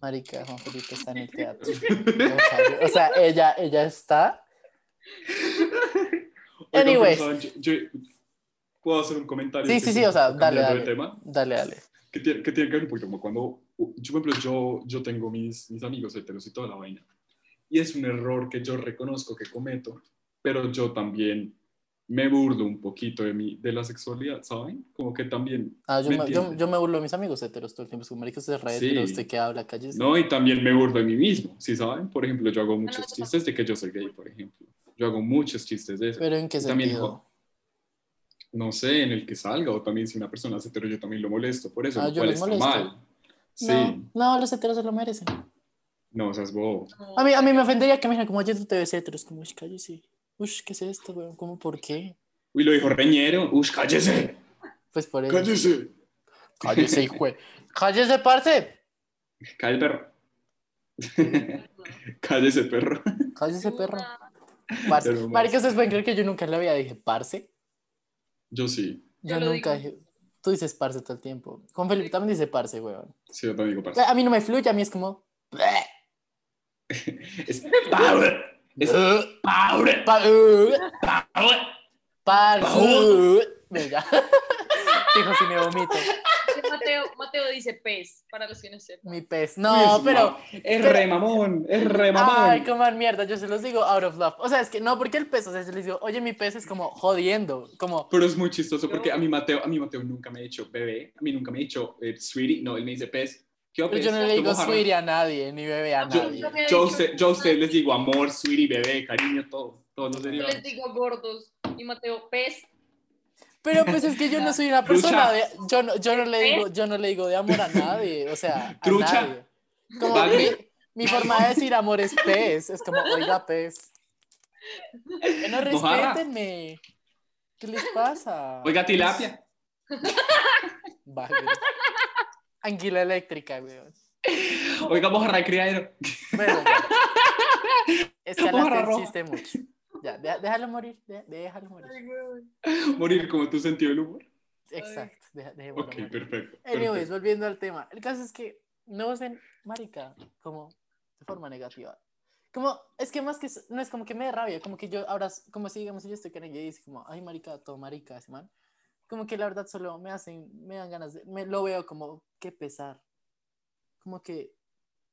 S2: Marica, Juan Felipe está en el teatro. O sea, ella, ella está.
S3: Oigan,
S2: Anyways.
S3: Yo, yo- ¿Puedo hacer un comentario?
S2: Sí, sí, sí, o sea, dale, dale.
S3: tema?
S2: Dale, dale.
S3: que tiene, que tiene que ver un poquito como cuando, yo, por ejemplo, yo, yo tengo mis, mis amigos heteros y toda la vaina. Y es un error que yo reconozco que cometo, pero yo también me burlo un poquito de, mi, de la sexualidad, ¿saben? Como que también...
S2: Ah, yo,
S3: ¿me
S2: me, yo, yo me burlo de mis amigos heteros todo el tiempo. Es como, es re
S3: Sí.
S2: hetero, usted que habla, cállese.
S3: No, y también me burlo de mí mismo, ¿sí saben? Por ejemplo, yo hago muchos chistes de que yo soy gay, por ejemplo. Yo hago muchos chistes de eso.
S2: Pero ¿en qué
S3: también,
S2: sentido?
S3: no sé, en el que salga, o también si una persona es hetero, yo también lo molesto, por eso,
S2: Ah,
S3: lo cual está
S2: molesto.
S3: mal. Sí,
S2: No, no, los heteros se lo merecen.
S3: no, o sea, es bobo.
S2: A mí, a mí me ofendería que me dijeran como, oye, tú te ves hetero. Es como, uy, cállese. Uy, ¿qué es esto, weón? ¿Cómo, por qué?
S3: Uy, lo dijo Reñero. Uy, cállese.
S2: Pues por eso.
S3: Cállese.
S2: Cállese, hijo. Cállese, parce.
S3: Cállese, perro. Cállese, perro.
S2: Cállese, perro. Parce. Marica, ¿ustedes pueden creer que yo nunca la vida dije parce?
S3: Yo sí.
S2: Yo
S4: Yo
S2: nunca dije... Tú dices parce todo el tiempo. Con Felipe también dice parce, weón.
S3: Sí, yo también digo parce.
S2: A mí no me fluye, a mí es como...
S3: Es power. Es power. Power.
S2: Parce. Venga. Dijo si me vomito.
S4: Mateo, Mateo dice pez, para los que no sepan.
S2: Mi pez. No,
S3: es
S2: pero...
S3: Es re mamón. Es re
S2: Ay,
S3: mamón.
S2: coman mierda, yo se los digo out of love. O sea, es que no, porque el pez, o sea, yo les digo, oye, mi pez es como jodiendo, como,
S3: Pero es muy chistoso porque a mi Mateo, a mi Mateo nunca me ha dicho bebé, a mí nunca me ha dicho eh, sweetie, no, él me dice pez. ¿Qué
S2: pero
S3: pez?
S2: yo no le
S3: ¿Qué
S2: digo sweetie a nadie, ni bebé a
S3: Yo,
S2: nadie.
S3: yo, a
S4: dicho-
S3: usted, yo a ustedes les digo amor, sweetie, bebé, cariño, todo. Todos los
S4: Yo les digo gordos y Mateo pez.
S2: Pero pues es que yo no soy una persona de, yo no, yo no le
S4: ¿Eh?
S2: digo, yo no le digo de amor a nadie, o sea, a
S3: Trucha.
S2: nadie. Como
S3: Vale.
S2: mi, mi forma de decir amor es pez, es como, oiga, pez. Bueno,
S3: Mojarra.
S2: respétenme. ¿Qué les pasa?
S3: Oiga, tilapia.
S2: Bagre. Anguila eléctrica, weón.
S3: Oiga, mojarra de criadero.
S2: Bueno, ya. Escalaste
S3: Mojarra
S2: chiste mucho. Ya, deja- déjalo morir, de- déjalo morir.
S4: Ay.
S3: Morir como tu sentido del humor.
S2: Exacto, deja- dejémoslo
S3: Ok,
S2: morir.
S3: perfecto.
S2: Anyways,
S3: perfecto.
S2: volviendo al tema. El caso es que no usen marica como de forma negativa. Como, es que más que, no es como que me dé rabia, como que yo ahora, como si digamos, yo estoy con ella y dice como, ay marica, todo marica ese man. Como que la verdad solo me hacen, me dan ganas de, me lo veo como, qué pesar. Como que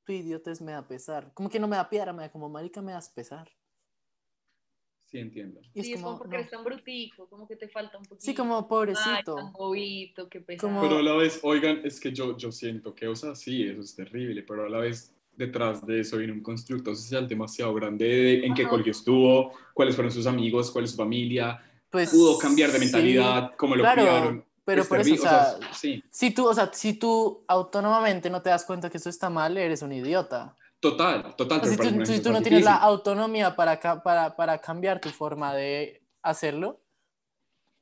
S2: tu idiotez me da pesar. Como que no me da piedra, me da como, marica, me das pesar.
S3: Sí, entiendo.
S2: Y
S4: Sí,
S2: es
S4: es
S2: como,
S4: como porque
S2: no.
S4: eres tan brutico, como que te falta un poquito.
S2: sí, como
S4: Ay,
S2: pobrecito.
S4: tan bobito, qué pesado.
S2: Como-
S3: Pero a la vez, oigan, es que yo, yo siento que, o sea, sí, eso es terrible, pero a la vez detrás de eso viene un constructo social demasiado grande de en qué colegio estuvo, cuáles fueron sus amigos, cuál es su familia,
S2: Pues,
S3: pudo cambiar de
S2: sí,
S3: mentalidad, cómo lo
S2: claro,
S3: criaron.
S2: Pero
S3: Es
S2: por eso, o sea,
S3: sí,
S2: si tú, o sea, si tú autónomamente no te das cuenta que eso está mal, eres un idiota.
S3: Total, total. Pero
S2: si tú, si tú no tienes la autonomía para, para, para cambiar tu forma de hacerlo,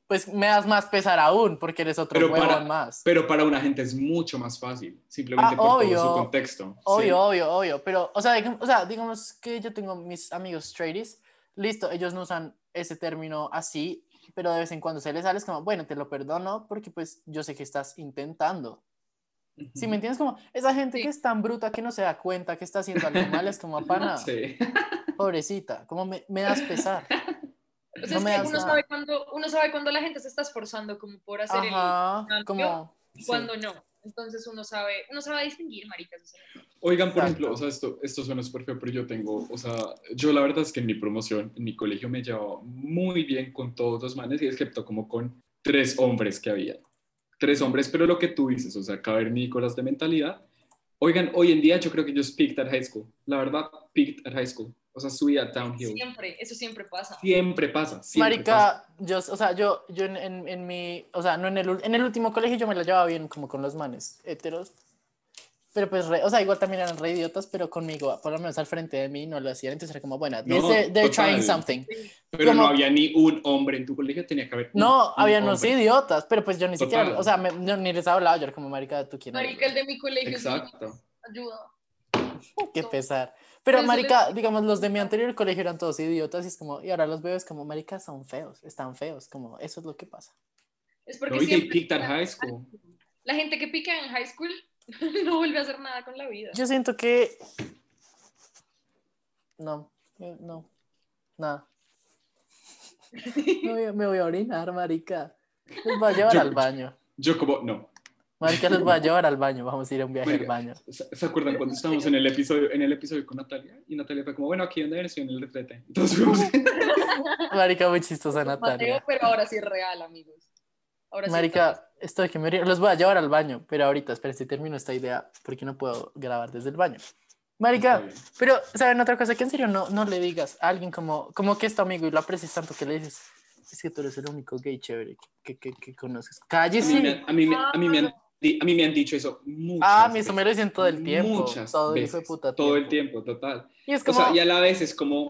S2: pues me das más pesar aún, porque eres otro
S3: Pero para-
S2: más.
S3: Pero para una gente es mucho más fácil, simplemente
S2: Ah,
S3: por
S2: obvio.
S3: todo su contexto.
S2: Obvio,
S3: sí.
S2: obvio, obvio. Pero, o sea, digamos, o sea, digamos que yo tengo mis amigos straighties, listo, ellos no usan ese término así, pero de vez en cuando se les sale, es como, bueno, te lo perdono porque pues yo sé que estás intentando. Si me entiendes, como esa gente
S4: Sí.
S2: que es tan bruta que no se da cuenta que está haciendo algo mal, es como, pana,
S3: Sí.
S2: pobrecita, como me, me das pesar.
S4: Sea,
S2: no
S4: es
S2: me
S4: que
S2: das
S4: uno sabe, cuando, uno sabe cuando la gente se está esforzando como por hacer
S2: Ajá,
S4: cambio,
S2: como...
S4: el y
S2: sí.
S4: cuando no. Entonces uno sabe, uno sabe distinguir, maricas. o sea,
S3: Oigan, por
S2: Exacto.
S3: ejemplo, o sea, esto, esto suena súper feo, pero yo tengo, o sea, yo la verdad es que en mi promoción, en mi colegio me llevaba muy bien con todos los manes, y excepto como con tres hombres que había. Tres hombres, pero lo que tú dices, o sea, cavernícolas de mentalidad. Oigan, hoy en día yo creo que ellos peaked at high school. La verdad, peaked at high school. O sea, subía downhill.
S4: Siempre, eso siempre pasa.
S3: Siempre pasa. Siempre pasa.
S2: Marica, yo, o sea, yo, yo en, en, en mi, o sea, no en el, en el último colegio yo me la llevaba bien como con los manes heteros, pero pues, re- o sea, igual también eran re idiotas, pero conmigo, por lo menos al frente de mí, no lo hacían, entonces era como, bueno,
S3: No,
S2: they're, they're
S3: total.
S2: trying something.
S3: Pero
S2: como-
S3: no había ni un hombre en tu colegio, tenía que haber un-
S2: No,
S3: un
S2: había unos idiotas, pero pues yo ni
S3: Total.
S2: siquiera, o sea, me- yo ni les hablaba, yo era como, marica, ¿tú quién eres?"
S4: Marica, el de mi colegio. sí,
S3: Exacto.
S4: Ayuda.
S2: Qué pesar. Pero, marica, digamos, los de mi anterior colegio eran todos idiotas y es como, y ahora los veo es como, marica, son feos, están feos, como, eso es lo que pasa.
S4: Es porque
S3: No,
S4: siempre
S3: high school.
S4: la gente que pica en high school no vuelve a hacer nada con la vida.
S2: Yo siento que... No, eh, no, nada. Me voy, a- me voy a orinar, marica. Les voy a llevar
S3: Yo-
S2: al baño.
S3: Yo como, no.
S2: Marica, les voy a llevar al baño. Vamos a ir a un viaje al
S3: Oiga.
S2: baño.
S3: ¿Se acuerdan cuando estábamos en el episodio, en el episodio con Natalia? Y Natalia fue como, bueno, aquí donde eres, yo en el retrete. Entonces fuimos,
S2: Marica, muy chistosa
S4: Mateo,
S2: Natalia.
S4: pero ahora sí es real, amigos. Ahora sí
S2: Marica, estoy que me. Los voy a llevar al baño, pero ahorita, esperen, si termino esta idea, porque no puedo grabar desde el baño. Marica, pero, ¿saben otra cosa? Que en serio no, no le digas a alguien como, como que es tu amigo y lo aprecias tanto que le dices, es que tú eres el único gay chévere que, que, que conoces.
S3: a, mí
S2: Cállese.
S3: me, a, mí me, a, mí me han, di- a mí me han dicho eso muchas
S2: Ah,
S3: veces.
S2: me lo dicen todo el tiempo.
S3: Muchas
S2: todo el
S3: veces,
S2: hijo de puta
S3: todo el tiempo, total.
S2: Y es
S3: O
S2: como,
S3: sea, y a la vez es como,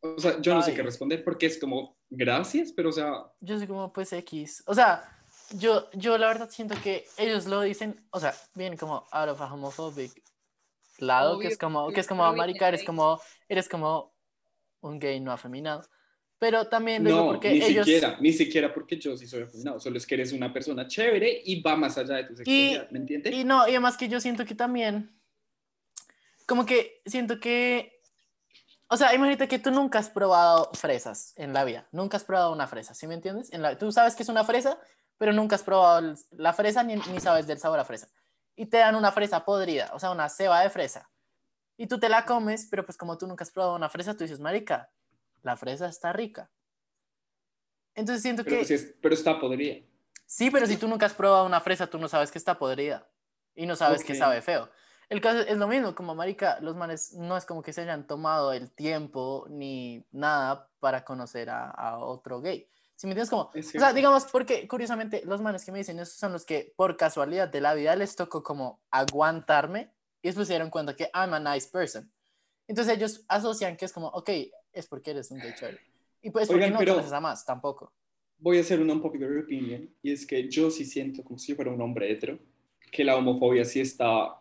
S3: o sea, yo no sé
S2: Ay.
S3: qué responder porque es como, gracias, pero o sea,
S2: yo soy como, pues X. O sea, yo, yo la verdad siento que ellos lo dicen, o sea, bien como out of a homophobic lado, que
S4: Obvio,
S2: es como, que es
S4: pero
S2: como, marica, eres como, eres como un gay no afeminado. Pero también lo digo
S3: no,
S2: porque
S3: ni
S2: ellos...
S3: siquiera, ni siquiera porque yo sí soy afeminado, solo es que eres una persona chévere y va más allá de tu sexualidad, ¿me entiendes?
S2: Y no, y además que yo siento que también, como que siento que, o sea, imagínate que tú nunca has probado fresas en la vida, nunca has probado una fresa, ¿sí me entiendes? En la, tú sabes que es una fresa, pero nunca has probado la fresa ni, ni sabes del sabor a fresa. Y te dan una fresa podrida, o sea, una ceba de fresa. Y tú te la comes, pero pues como tú nunca has probado una fresa, tú dices, marica, la fresa está rica. Entonces siento
S3: pero,
S2: que...
S3: sí es- pero está podrida.
S2: Sí, pero si tú nunca has probado una fresa, tú no sabes que está podrida y no sabes que
S3: Ok.
S2: sabe feo. El caso es lo mismo, como marica, los manes no es como que se hayan tomado el tiempo ni nada para conocer a, a otro gay. Si me entiendes como, o sea, digamos, porque curiosamente los manes que me dicen eso son los que por casualidad de la vida les tocó como aguantarme y después se dieron cuenta que I'm a nice person. Entonces ellos asocian que es como, ok, es porque eres un gay chévere. Y pues porque
S3: Oigan,
S2: no
S3: pero-
S2: conoces a más, tampoco.
S3: Voy a hacer una unpopular opinion y es que yo sí siento como si yo fuera un hombre hetero, que la homofobia sí está,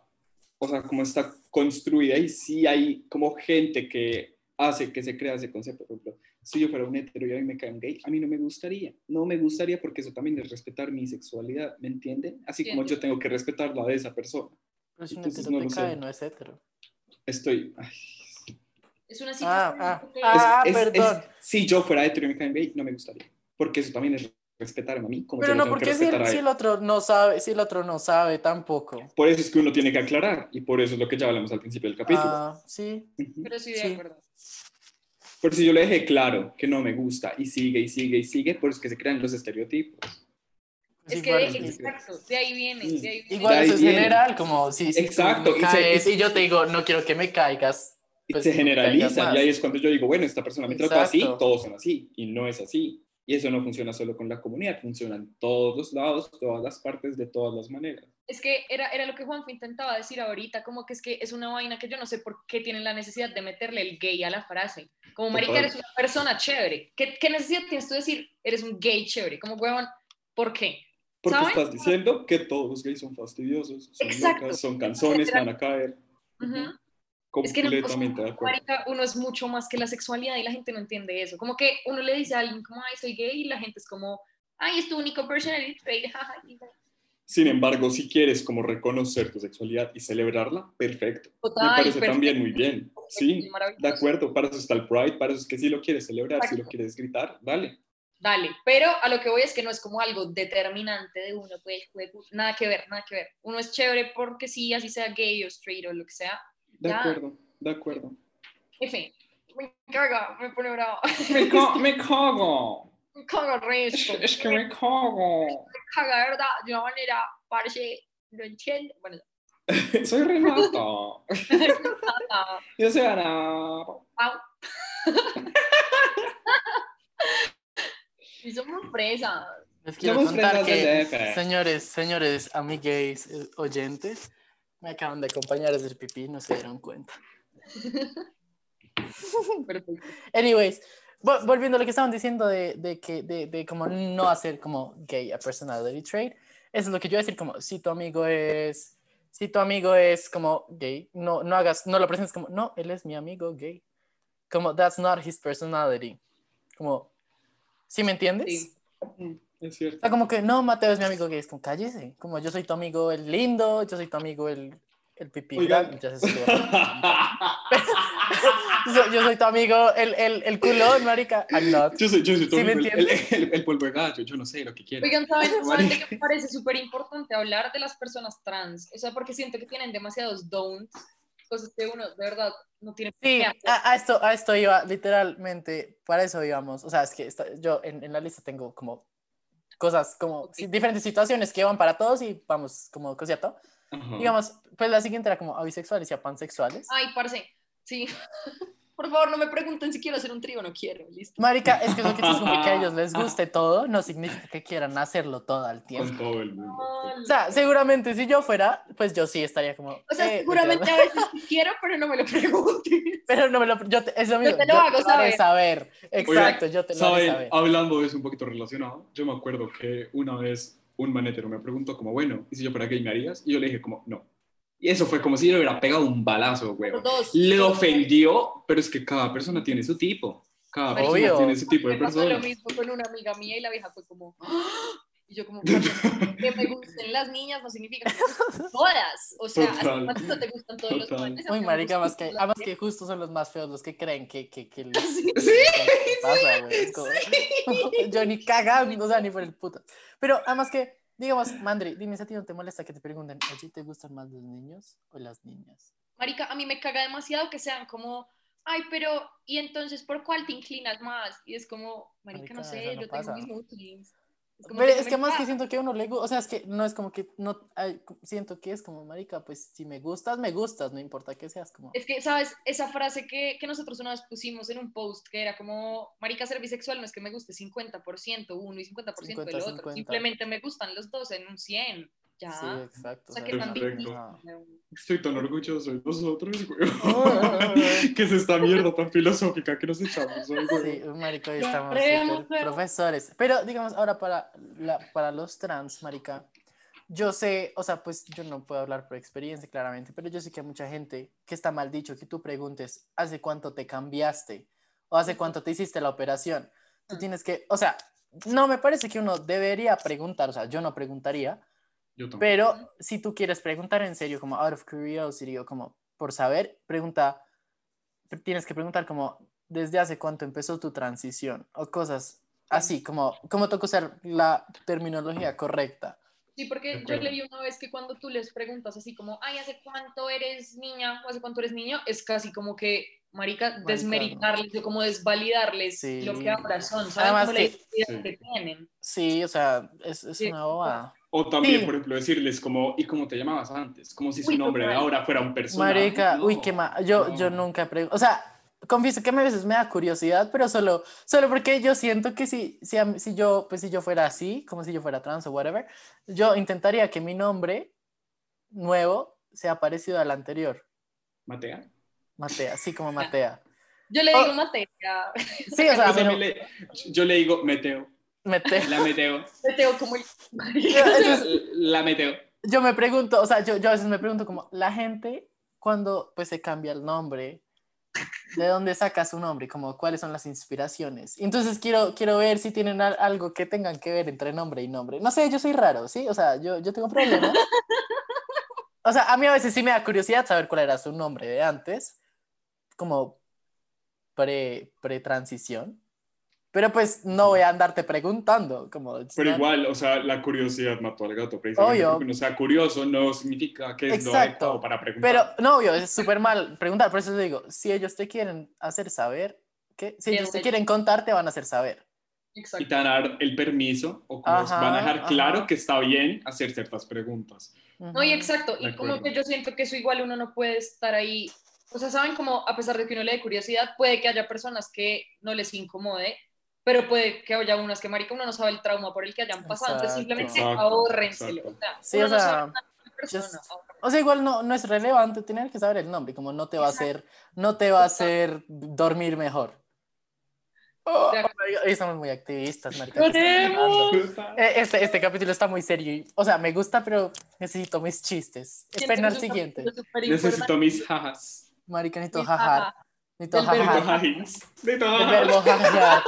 S3: o sea, como está construida y sí hay como gente que hace que se crea ese concepto. Por ejemplo, si yo fuera un hetero y a mí me cae un gay, a mí no me gustaría. No me gustaría porque eso también es respetar mi sexualidad, ¿me entienden? Así como yo tengo que respetar la de esa persona.
S2: Pero si un
S3: Entonces,
S2: hetero
S3: no
S2: te
S3: lo
S2: cae,
S3: sé.
S2: no es hetero.
S3: Estoy... ay,
S4: Es una
S2: Ah,
S4: situación.
S2: ah,
S4: que-
S2: ah.
S3: es- es-
S2: perdón.
S3: es- si yo fuera hetero y me cae un gay, no me gustaría. Porque eso también es respetarme a mí, como
S2: Pero
S3: yo
S2: no, porque si si el otro no sabe, si el otro no sabe tampoco.
S3: Por eso es que uno tiene que aclarar y por eso es lo que ya hablamos al principio del capítulo.
S2: Ah, sí.
S3: Ujú.
S4: Pero sí, de
S2: Sí.
S4: acuerdo.
S3: Por si yo le dejé claro que no me gusta y sigue y sigue y sigue, por eso es que se crean los estereotipos.
S4: Es que, de,
S2: sí.
S4: exacto, de ahí viene. De ahí viene.
S2: Igual
S3: De ahí
S2: eso es
S3: viene.
S2: general, como si, si tú
S3: Exacto,
S2: me
S3: y se-
S2: caes
S3: y-
S2: yo te digo, no quiero que me caigas. Pues
S3: se generaliza y ahí es cuando yo digo, bueno, esta persona me trató así, todos son así y no es así. Y eso no funciona solo con la comunidad, funciona en todos los lados, todas las partes, de todas las maneras.
S4: Es que era, era lo que Juanfe intentaba decir ahorita, como que es que es una vaina que yo no sé por qué tienen la necesidad de meterle el gay a la frase. Como, marica, eres una persona chévere. ¿Qué, qué necesidad tienes tú de decir, eres un gay chévere? Como, huevón, ¿por qué?
S3: Porque
S4: ¿Saben?
S3: estás diciendo que todos los gays son fastidiosos, son
S4: Exacto.
S3: locas, son canzones, van a caer.
S4: Ujú.
S3: Ujú.
S4: Es que no,
S3: Completamente de acuerdo.
S4: marica, uno es mucho más que la sexualidad y la gente no entiende eso. Como que uno le dice a alguien como, ay, soy gay, y la gente es como, ay, es tu único personality trait,
S3: Sin embargo, si quieres como reconocer tu sexualidad y celebrarla, perfecto.
S4: Total,
S3: Me parece
S4: perfecto.
S3: también muy bien. Sí, de acuerdo. Para eso está el Pride, para eso es que si lo quieres celebrar, si lo
S4: Exacto.
S3: quieres gritar, dale.
S4: Dale, pero a lo que voy es que no es como algo determinante de uno, pues, pues, nada que ver, nada que ver. Uno es chévere porque sí, así sea gay o straight o lo que sea.
S3: De
S4: Ya.
S3: acuerdo, de acuerdo.
S4: En fin, me caga, me pone bravo.
S3: Me, cago.
S4: Me caga resto.
S3: me cago.
S4: Caga, de verdad, de una manera, parce, no entiendo. Bueno,
S3: Soy Renato.
S4: ah,
S3: Yo soy Ana.
S4: Y somos fresas.
S2: Les quiero
S3: Somos
S2: contar que, señores, señores, amigues, eh, oyentes, me acaban de acompañar a hacer pipí, no se dieron cuenta.
S4: Perfecto.
S2: Anyways, volviendo a lo que estaban diciendo de, de que de, de como no hacer como gay a personality trait, eso es lo que yo voy a decir como si tu amigo es si tu amigo es como gay, no no hagas no lo presentes como no, él es mi amigo gay. Como that's not his personality. Como ¿Sí me entiendes?
S4: Sí.
S3: Es
S2: O
S3: cierto.
S2: sea, como que no, Mateo es mi amigo gay, es como cállese, como yo soy tu amigo el lindo, yo soy tu amigo el el pipí.
S3: Oigan.
S2: grande, ya se. yo, yo soy tu amigo el, el, el culón, marica. I'm not.
S3: Yo soy, yo soy tu
S2: ¿Sí me
S3: amigo, el, el,
S2: entiendes?
S3: el- el polvo de gallo, yo no sé lo que quiero.
S4: Oigan, ¿saben, ¿saben de qué me parece súper importante hablar de las personas trans? O sea, porque siento que tienen demasiados don'ts, cosas que uno de verdad no tiene
S2: Sí,
S4: que
S2: a, a esto, a esto iba literalmente, para eso íbamos. O sea, es que esta- yo en, en la lista tengo como cosas, como
S4: Ok.
S2: sí, diferentes situaciones que van para todos y vamos como cosiato.
S3: Ajá.
S2: Digamos, pues la siguiente era como a bisexuales y a pansexuales.
S4: Ay, parce, sí. Por favor, no me pregunten si quiero hacer un trío, no quiero, listo.
S2: Marica, es que lo que es como que a ellos les guste todo, no significa que quieran hacerlo todo al tiempo.
S3: Con todo el mundo.
S2: O sea, seguramente si yo fuera, pues yo sí estaría como.
S4: O sea,
S2: eh,
S4: seguramente a veces sí quiero, pero no me lo preguntes.
S2: Pero no me lo. Yo te- es lo mismo.
S4: te lo hago
S2: haré
S4: saber.
S2: saber. Exacto, yo te lo haré
S3: ¿Saben?
S2: saber.
S3: Hablando de eso un poquito relacionado, yo me acuerdo que una vez un manetero me preguntó como, bueno, ¿y si yo fuera gay me harías? Y yo le dije como, no. Y eso fue como si yo le hubiera pegado un balazo, güey. Le ofendió, pero es que cada persona tiene su tipo. Cada persona
S2: Obvio.
S3: tiene su tipo de
S4: Me pasó lo
S3: persona.
S4: mismo con una amiga mía y la vieja fue como... "Ah". Y yo como, que me gusten las niñas no significa que me gusten todas. O sea, así
S3: Total.
S4: como a ti no te gustan todos los
S3: Total.
S4: jóvenes. a
S2: Uy,
S4: mí no me
S2: marica, más que, además que
S4: mujeres.
S2: justo son los más feos los que creen que, que, que les,
S4: Sí,
S2: ¿qué pasa? Es como- Yo ni cagando, o sea, ni por el puto. Pero además que, digamos, Mandri, dime si a ti no te molesta que te pregunten, oye, ¿te gustan más los niños o las niñas?
S4: Marica, a mí me caga demasiado que sean como, ay, pero, ¿y entonces por cuál te inclinas más? Y es como, marica, no sé,
S2: no
S4: yo tengo mis mootings. Es como,
S2: Pero es
S4: déjame
S2: que más que siento que a uno le gusta, o sea, es que no es como que, no, ay, siento que es como, marica, pues si me gustas, me gustas, no importa que seas como...
S4: Es que, ¿sabes? Esa frase que, que nosotros una vez pusimos en un post que era como, marica, ser bisexual no es que me guste 50% uno y 50%, el otro.
S2: 50-50.
S4: Simplemente me gustan los dos en un 100. Ya.
S2: Sí, exacto.
S4: o sea, que tan.
S3: Estoy tan orgulloso de nosotros, güey. ¿Qué es esta mierda tan filosófica que nos echamos hoy, güey?
S2: Sí, marica, hoy estamos profesores. Pero digamos, ahora para, la, para los trans, marica, yo sé, o sea, pues yo no puedo hablar por experiencia, claramente, pero yo sé que hay mucha gente que está mal dicho que tú preguntes, ¿hace cuánto te cambiaste? ¿O hace cuánto te hiciste la operación? Tú
S4: Ah.
S2: tienes que, o sea, no me parece que uno debería preguntar, o sea, yo no preguntaría,
S3: Yo tampoco.
S2: pero si tú quieres preguntar en serio, como out of curiosity o como por saber, pregunta, tienes que preguntar como desde hace cuánto empezó tu transición o cosas así, como cómo toca usar la terminología correcta.
S4: Sí, porque yo leí una vez que cuando tú les preguntas así como, ay, ¿hace cuánto eres niña o hace cuánto eres niño? Es casi como que, marica, desmeritarles o como desvalidarles
S2: Sí.
S4: lo que ahora son, ¿sabes?
S2: Además
S4: como la
S2: que-
S4: identidad
S3: sí.
S4: que tienen.
S2: Sí, o sea, es, es
S4: Sí,
S2: una bobada.
S3: O también,
S2: Sí.
S3: por ejemplo, decirles como, ¿y cómo te llamabas antes? Como si su
S4: Uy,
S3: nombre de ahora fuera un personaje.
S2: Marica, uy,
S3: No,
S2: qué ma yo, yo
S3: no.
S2: nunca pregunto, o sea, confieso que a veces me da curiosidad, pero solo, solo porque yo siento que si, si, si yo, pues si yo fuera así, como si yo fuera trans o whatever, yo intentaría que mi nombre nuevo sea parecido al anterior,
S3: ¿Matea?
S2: Matea, así como Matea.
S4: Yo le
S2: Oh.
S4: digo Mateo,
S2: Sí, o sea,
S3: Yo,
S2: pero
S3: le- yo le digo Meteo.
S2: Matea.
S3: La Meteo.
S4: Mateo como el...
S2: Entonces,
S3: La Meteo.
S2: yo me pregunto, o sea, yo, yo a veces me pregunto como, la gente cuando pues se cambia el nombre, ¿de dónde saca su nombre? Como, ¿cuáles son las inspiraciones? Entonces quiero, quiero ver si tienen al- algo que tengan que ver entre nombre y nombre. No sé, yo soy raro, ¿sí? O sea, yo, yo tengo problemas. O sea, a mí a veces sí me da curiosidad saber cuál era su nombre de antes, como pre, pre-transición. Pero pues no voy a andarte preguntando, como...
S3: Pero igual, o sea, la curiosidad mató al gato. Precisamente
S2: Obvio.
S3: porque uno sea curioso no significa que es lo
S2: Exacto.
S3: adecuado para preguntar.
S2: Pero no, obvio, es súper mal preguntar, por eso te digo, si ellos te quieren hacer saber, ¿qué? si ellos te quieren contar, te van a hacer saber.
S4: Exacto.
S3: y te van a dar el permiso o como
S2: Ajá,
S3: van a dejar claro
S2: ajá.
S3: que está bien hacer ciertas preguntas.
S4: No, y exacto,
S3: De
S4: y como que yo siento que eso igual uno no puede estar ahí, o sea, saben como a pesar de que uno le dé curiosidad, puede que haya personas que no les incomode, pero puede que haya unas que, marica, uno no sabe el trauma por el que hayan pasado, entonces
S2: Exacto.
S4: simplemente
S3: Exacto,
S4: ahórrenselo,
S3: exacto.
S4: o sea,
S2: Sí, o
S4: no
S2: sea,
S4: persona,
S2: just-
S4: ahórrenselo.
S2: O sea, igual no, no es relevante tener que saber el nombre, como no te va a hacer, no te va a hacer dormir mejor. Oh, hoy estamos muy activistas, marica. Eh, Este, este capítulo está muy serio. y- O sea, me gusta, pero necesito mis chistes. Esperen al siguiente.
S3: Necesito mis jajas.
S2: Marica, necesito jajar.
S4: Jaja.
S2: Necesito
S4: Del verbo
S3: Necesito
S2: jajar.
S3: jajins. Necesito
S2: El
S3: jajas.
S2: verbo jajear.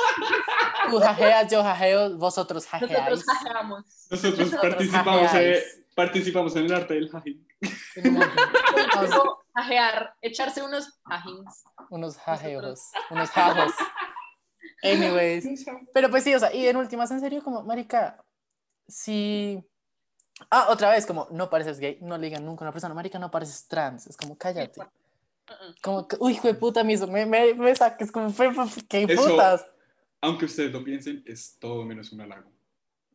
S2: Tú jajeas, yo jajeo, vosotros jajeáis.
S4: Nosotros jajeamos.
S3: Nosotros participamos,
S2: jajeáis.
S3: eh, participamos en el arte del jajín.
S4: Jajear, echarse unos jajins.
S2: unos jajeos, unos jajos. Anyways. Pero pues sí, o sea, y en últimas, en serio, como, marica, si... Ah, otra vez, como, no pareces gay, no le digan nunca a una persona, marica, no pareces trans, es como, cállate. Como, que, uy, hijo de puta, me, me, me, me saques, como, qué
S3: Eso-
S2: putas.
S3: Aunque ustedes lo piensen, es todo menos un halago.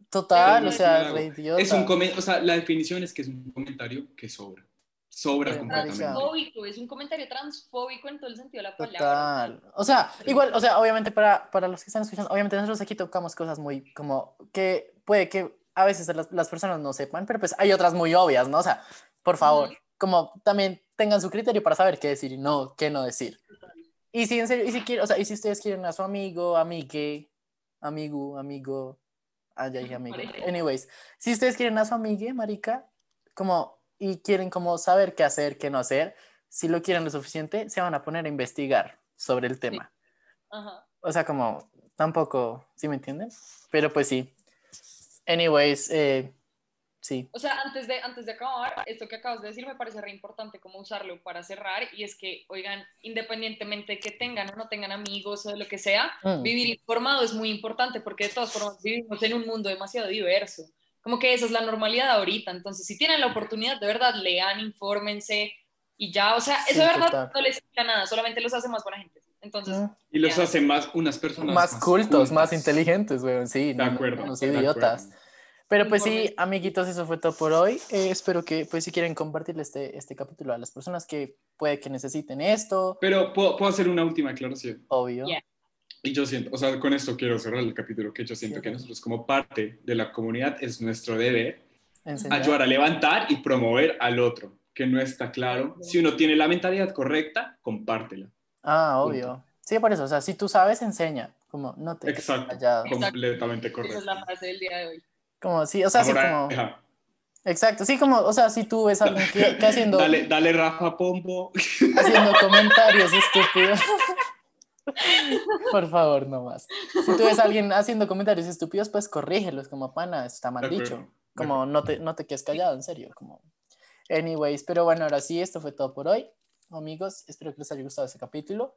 S2: Total, o
S3: es un
S2: sea, re idiota.
S3: Es un o sea, la definición es que es un comentario que sobra. Sobra completamente.
S4: Transfóbico, es un comentario transfóbico en todo el sentido de la palabra.
S2: Total. O sea, igual, o sea, obviamente para, para los que están escuchando, obviamente nosotros aquí tocamos cosas muy como que puede que a veces las, las personas no sepan, pero pues hay otras muy obvias, ¿no? O sea, por favor. Como también tengan su criterio para saber qué decir y no, qué no decir. Y si en serio, y si quieren, o sea, y si ustedes quieren a su amigo, amigue, amigo, amigo, ah, ya dije amigo. Anyways, si ustedes quieren a su amigue, marica, como, y quieren como saber qué hacer, qué no hacer, si lo quieren lo suficiente, se van a poner a investigar sobre el tema.
S4: Ajá.
S2: O sea, como, tampoco, ¿sí me entienden? Pero pues sí. Anyways, eh, sí.
S4: O sea, antes de, antes de acabar, esto que acabas de decir me parece re importante como usarlo para cerrar y es que, oigan, independientemente de que tengan o no tengan amigos o de lo que sea,
S2: Mm.
S4: vivir informado es muy importante porque de todas formas vivimos en un mundo demasiado diverso. Como que esa es la normalidad ahorita. Entonces, si tienen la oportunidad, de verdad, lean, infórmense y ya. O sea, eso
S2: Sí,
S4: de verdad
S2: total.
S4: no les quita nada, solamente los hace más buena gente. Entonces,
S2: Mm.
S3: Y los
S4: Ya.
S3: hace más unas personas
S2: Más, cultos, más
S3: cultas.
S2: inteligentes, weón, sí.
S3: De
S2: no- no-
S3: acuerdo.
S2: No,
S3: de
S2: soy idiotas.
S3: acuerdo.
S2: Pero pues sí, amiguitos, eso fue todo por hoy. Eh, espero que, pues si quieren compartirle este, este capítulo a las personas que puede que necesiten esto,
S3: Pero ¿puedo, puedo hacer una última aclaración.
S2: obvio.
S4: Yeah.
S3: Y yo siento, o sea, con esto quiero cerrar el capítulo, que yo siento
S2: Sí,
S3: que nosotros como parte de la comunidad es nuestro deber
S2: Enseñar.
S3: ayudar a levantar y promover al otro, que no está claro. Si uno tiene la mentalidad correcta, compártela.
S2: Ah,
S3: Punto.
S2: obvio. Sí, por eso, o sea, si tú sabes, enseña. Como, no te
S3: Exacto. Completamente
S4: esa es
S3: correcto.
S4: la frase del día de hoy.
S2: Como, sí, o sea, sí,
S3: Ahora,
S2: como.
S3: deja.
S2: Exacto, sí, como, o sea, si tú ves a alguien que, que haciendo,
S3: Dale, dale Rafa Pombo.
S2: haciendo comentarios estúpidos. Por favor, no más. Si tú ves a alguien haciendo comentarios estúpidos, pues corrígelos, como pana, está mal
S3: De
S2: dicho.
S3: acuerdo,
S2: Como no te, no te quedes callado, en serio. Como... Anyways, pero bueno, ahora sí, esto fue todo por hoy. Amigos, espero que les haya gustado este capítulo.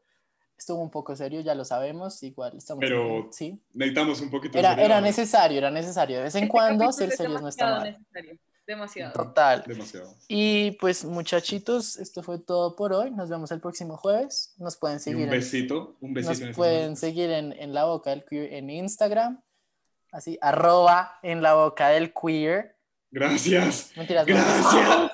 S2: Estuvo un poco serio, ya lo sabemos. Igual estamos.
S3: Pero-
S2: sí.
S3: Necesitamos un poquito de
S2: Era, era
S3: seriedad.
S2: necesario, era necesario. De vez en
S4: Este
S2: cuando ser serios no está mal.
S4: necesario, Demasiado.
S2: Total.
S3: Demasiado.
S2: Y pues, muchachitos, esto fue todo por hoy. Nos vemos el próximo jueves. Nos pueden
S3: Y
S2: seguir.
S3: un
S2: en-
S3: besito, un besito
S2: Nos
S3: en
S2: pueden seguir en, en La Boca del Queer en Instagram. Así, arroba en La Boca del Queer.
S3: Gracias.
S2: Mentiras, no.
S3: Gracias.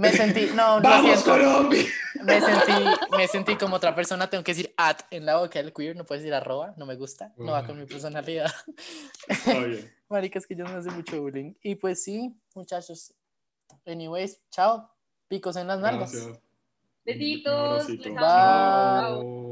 S2: Me sentí, no,
S3: Vamos
S2: siento.
S3: Colombia.
S2: Me sentí, me sentí como otra persona. Tengo que decir at en La Boca del Queer. No puedes decir arroba, no me gusta. No va con mi personalidad.
S3: Bien.
S2: Marica, es que yo me hace mucho bullying. Y pues sí, muchachos. Anyways, chao. Picos en las nalgas.
S3: Gracias.
S4: Besitos.
S3: Chao.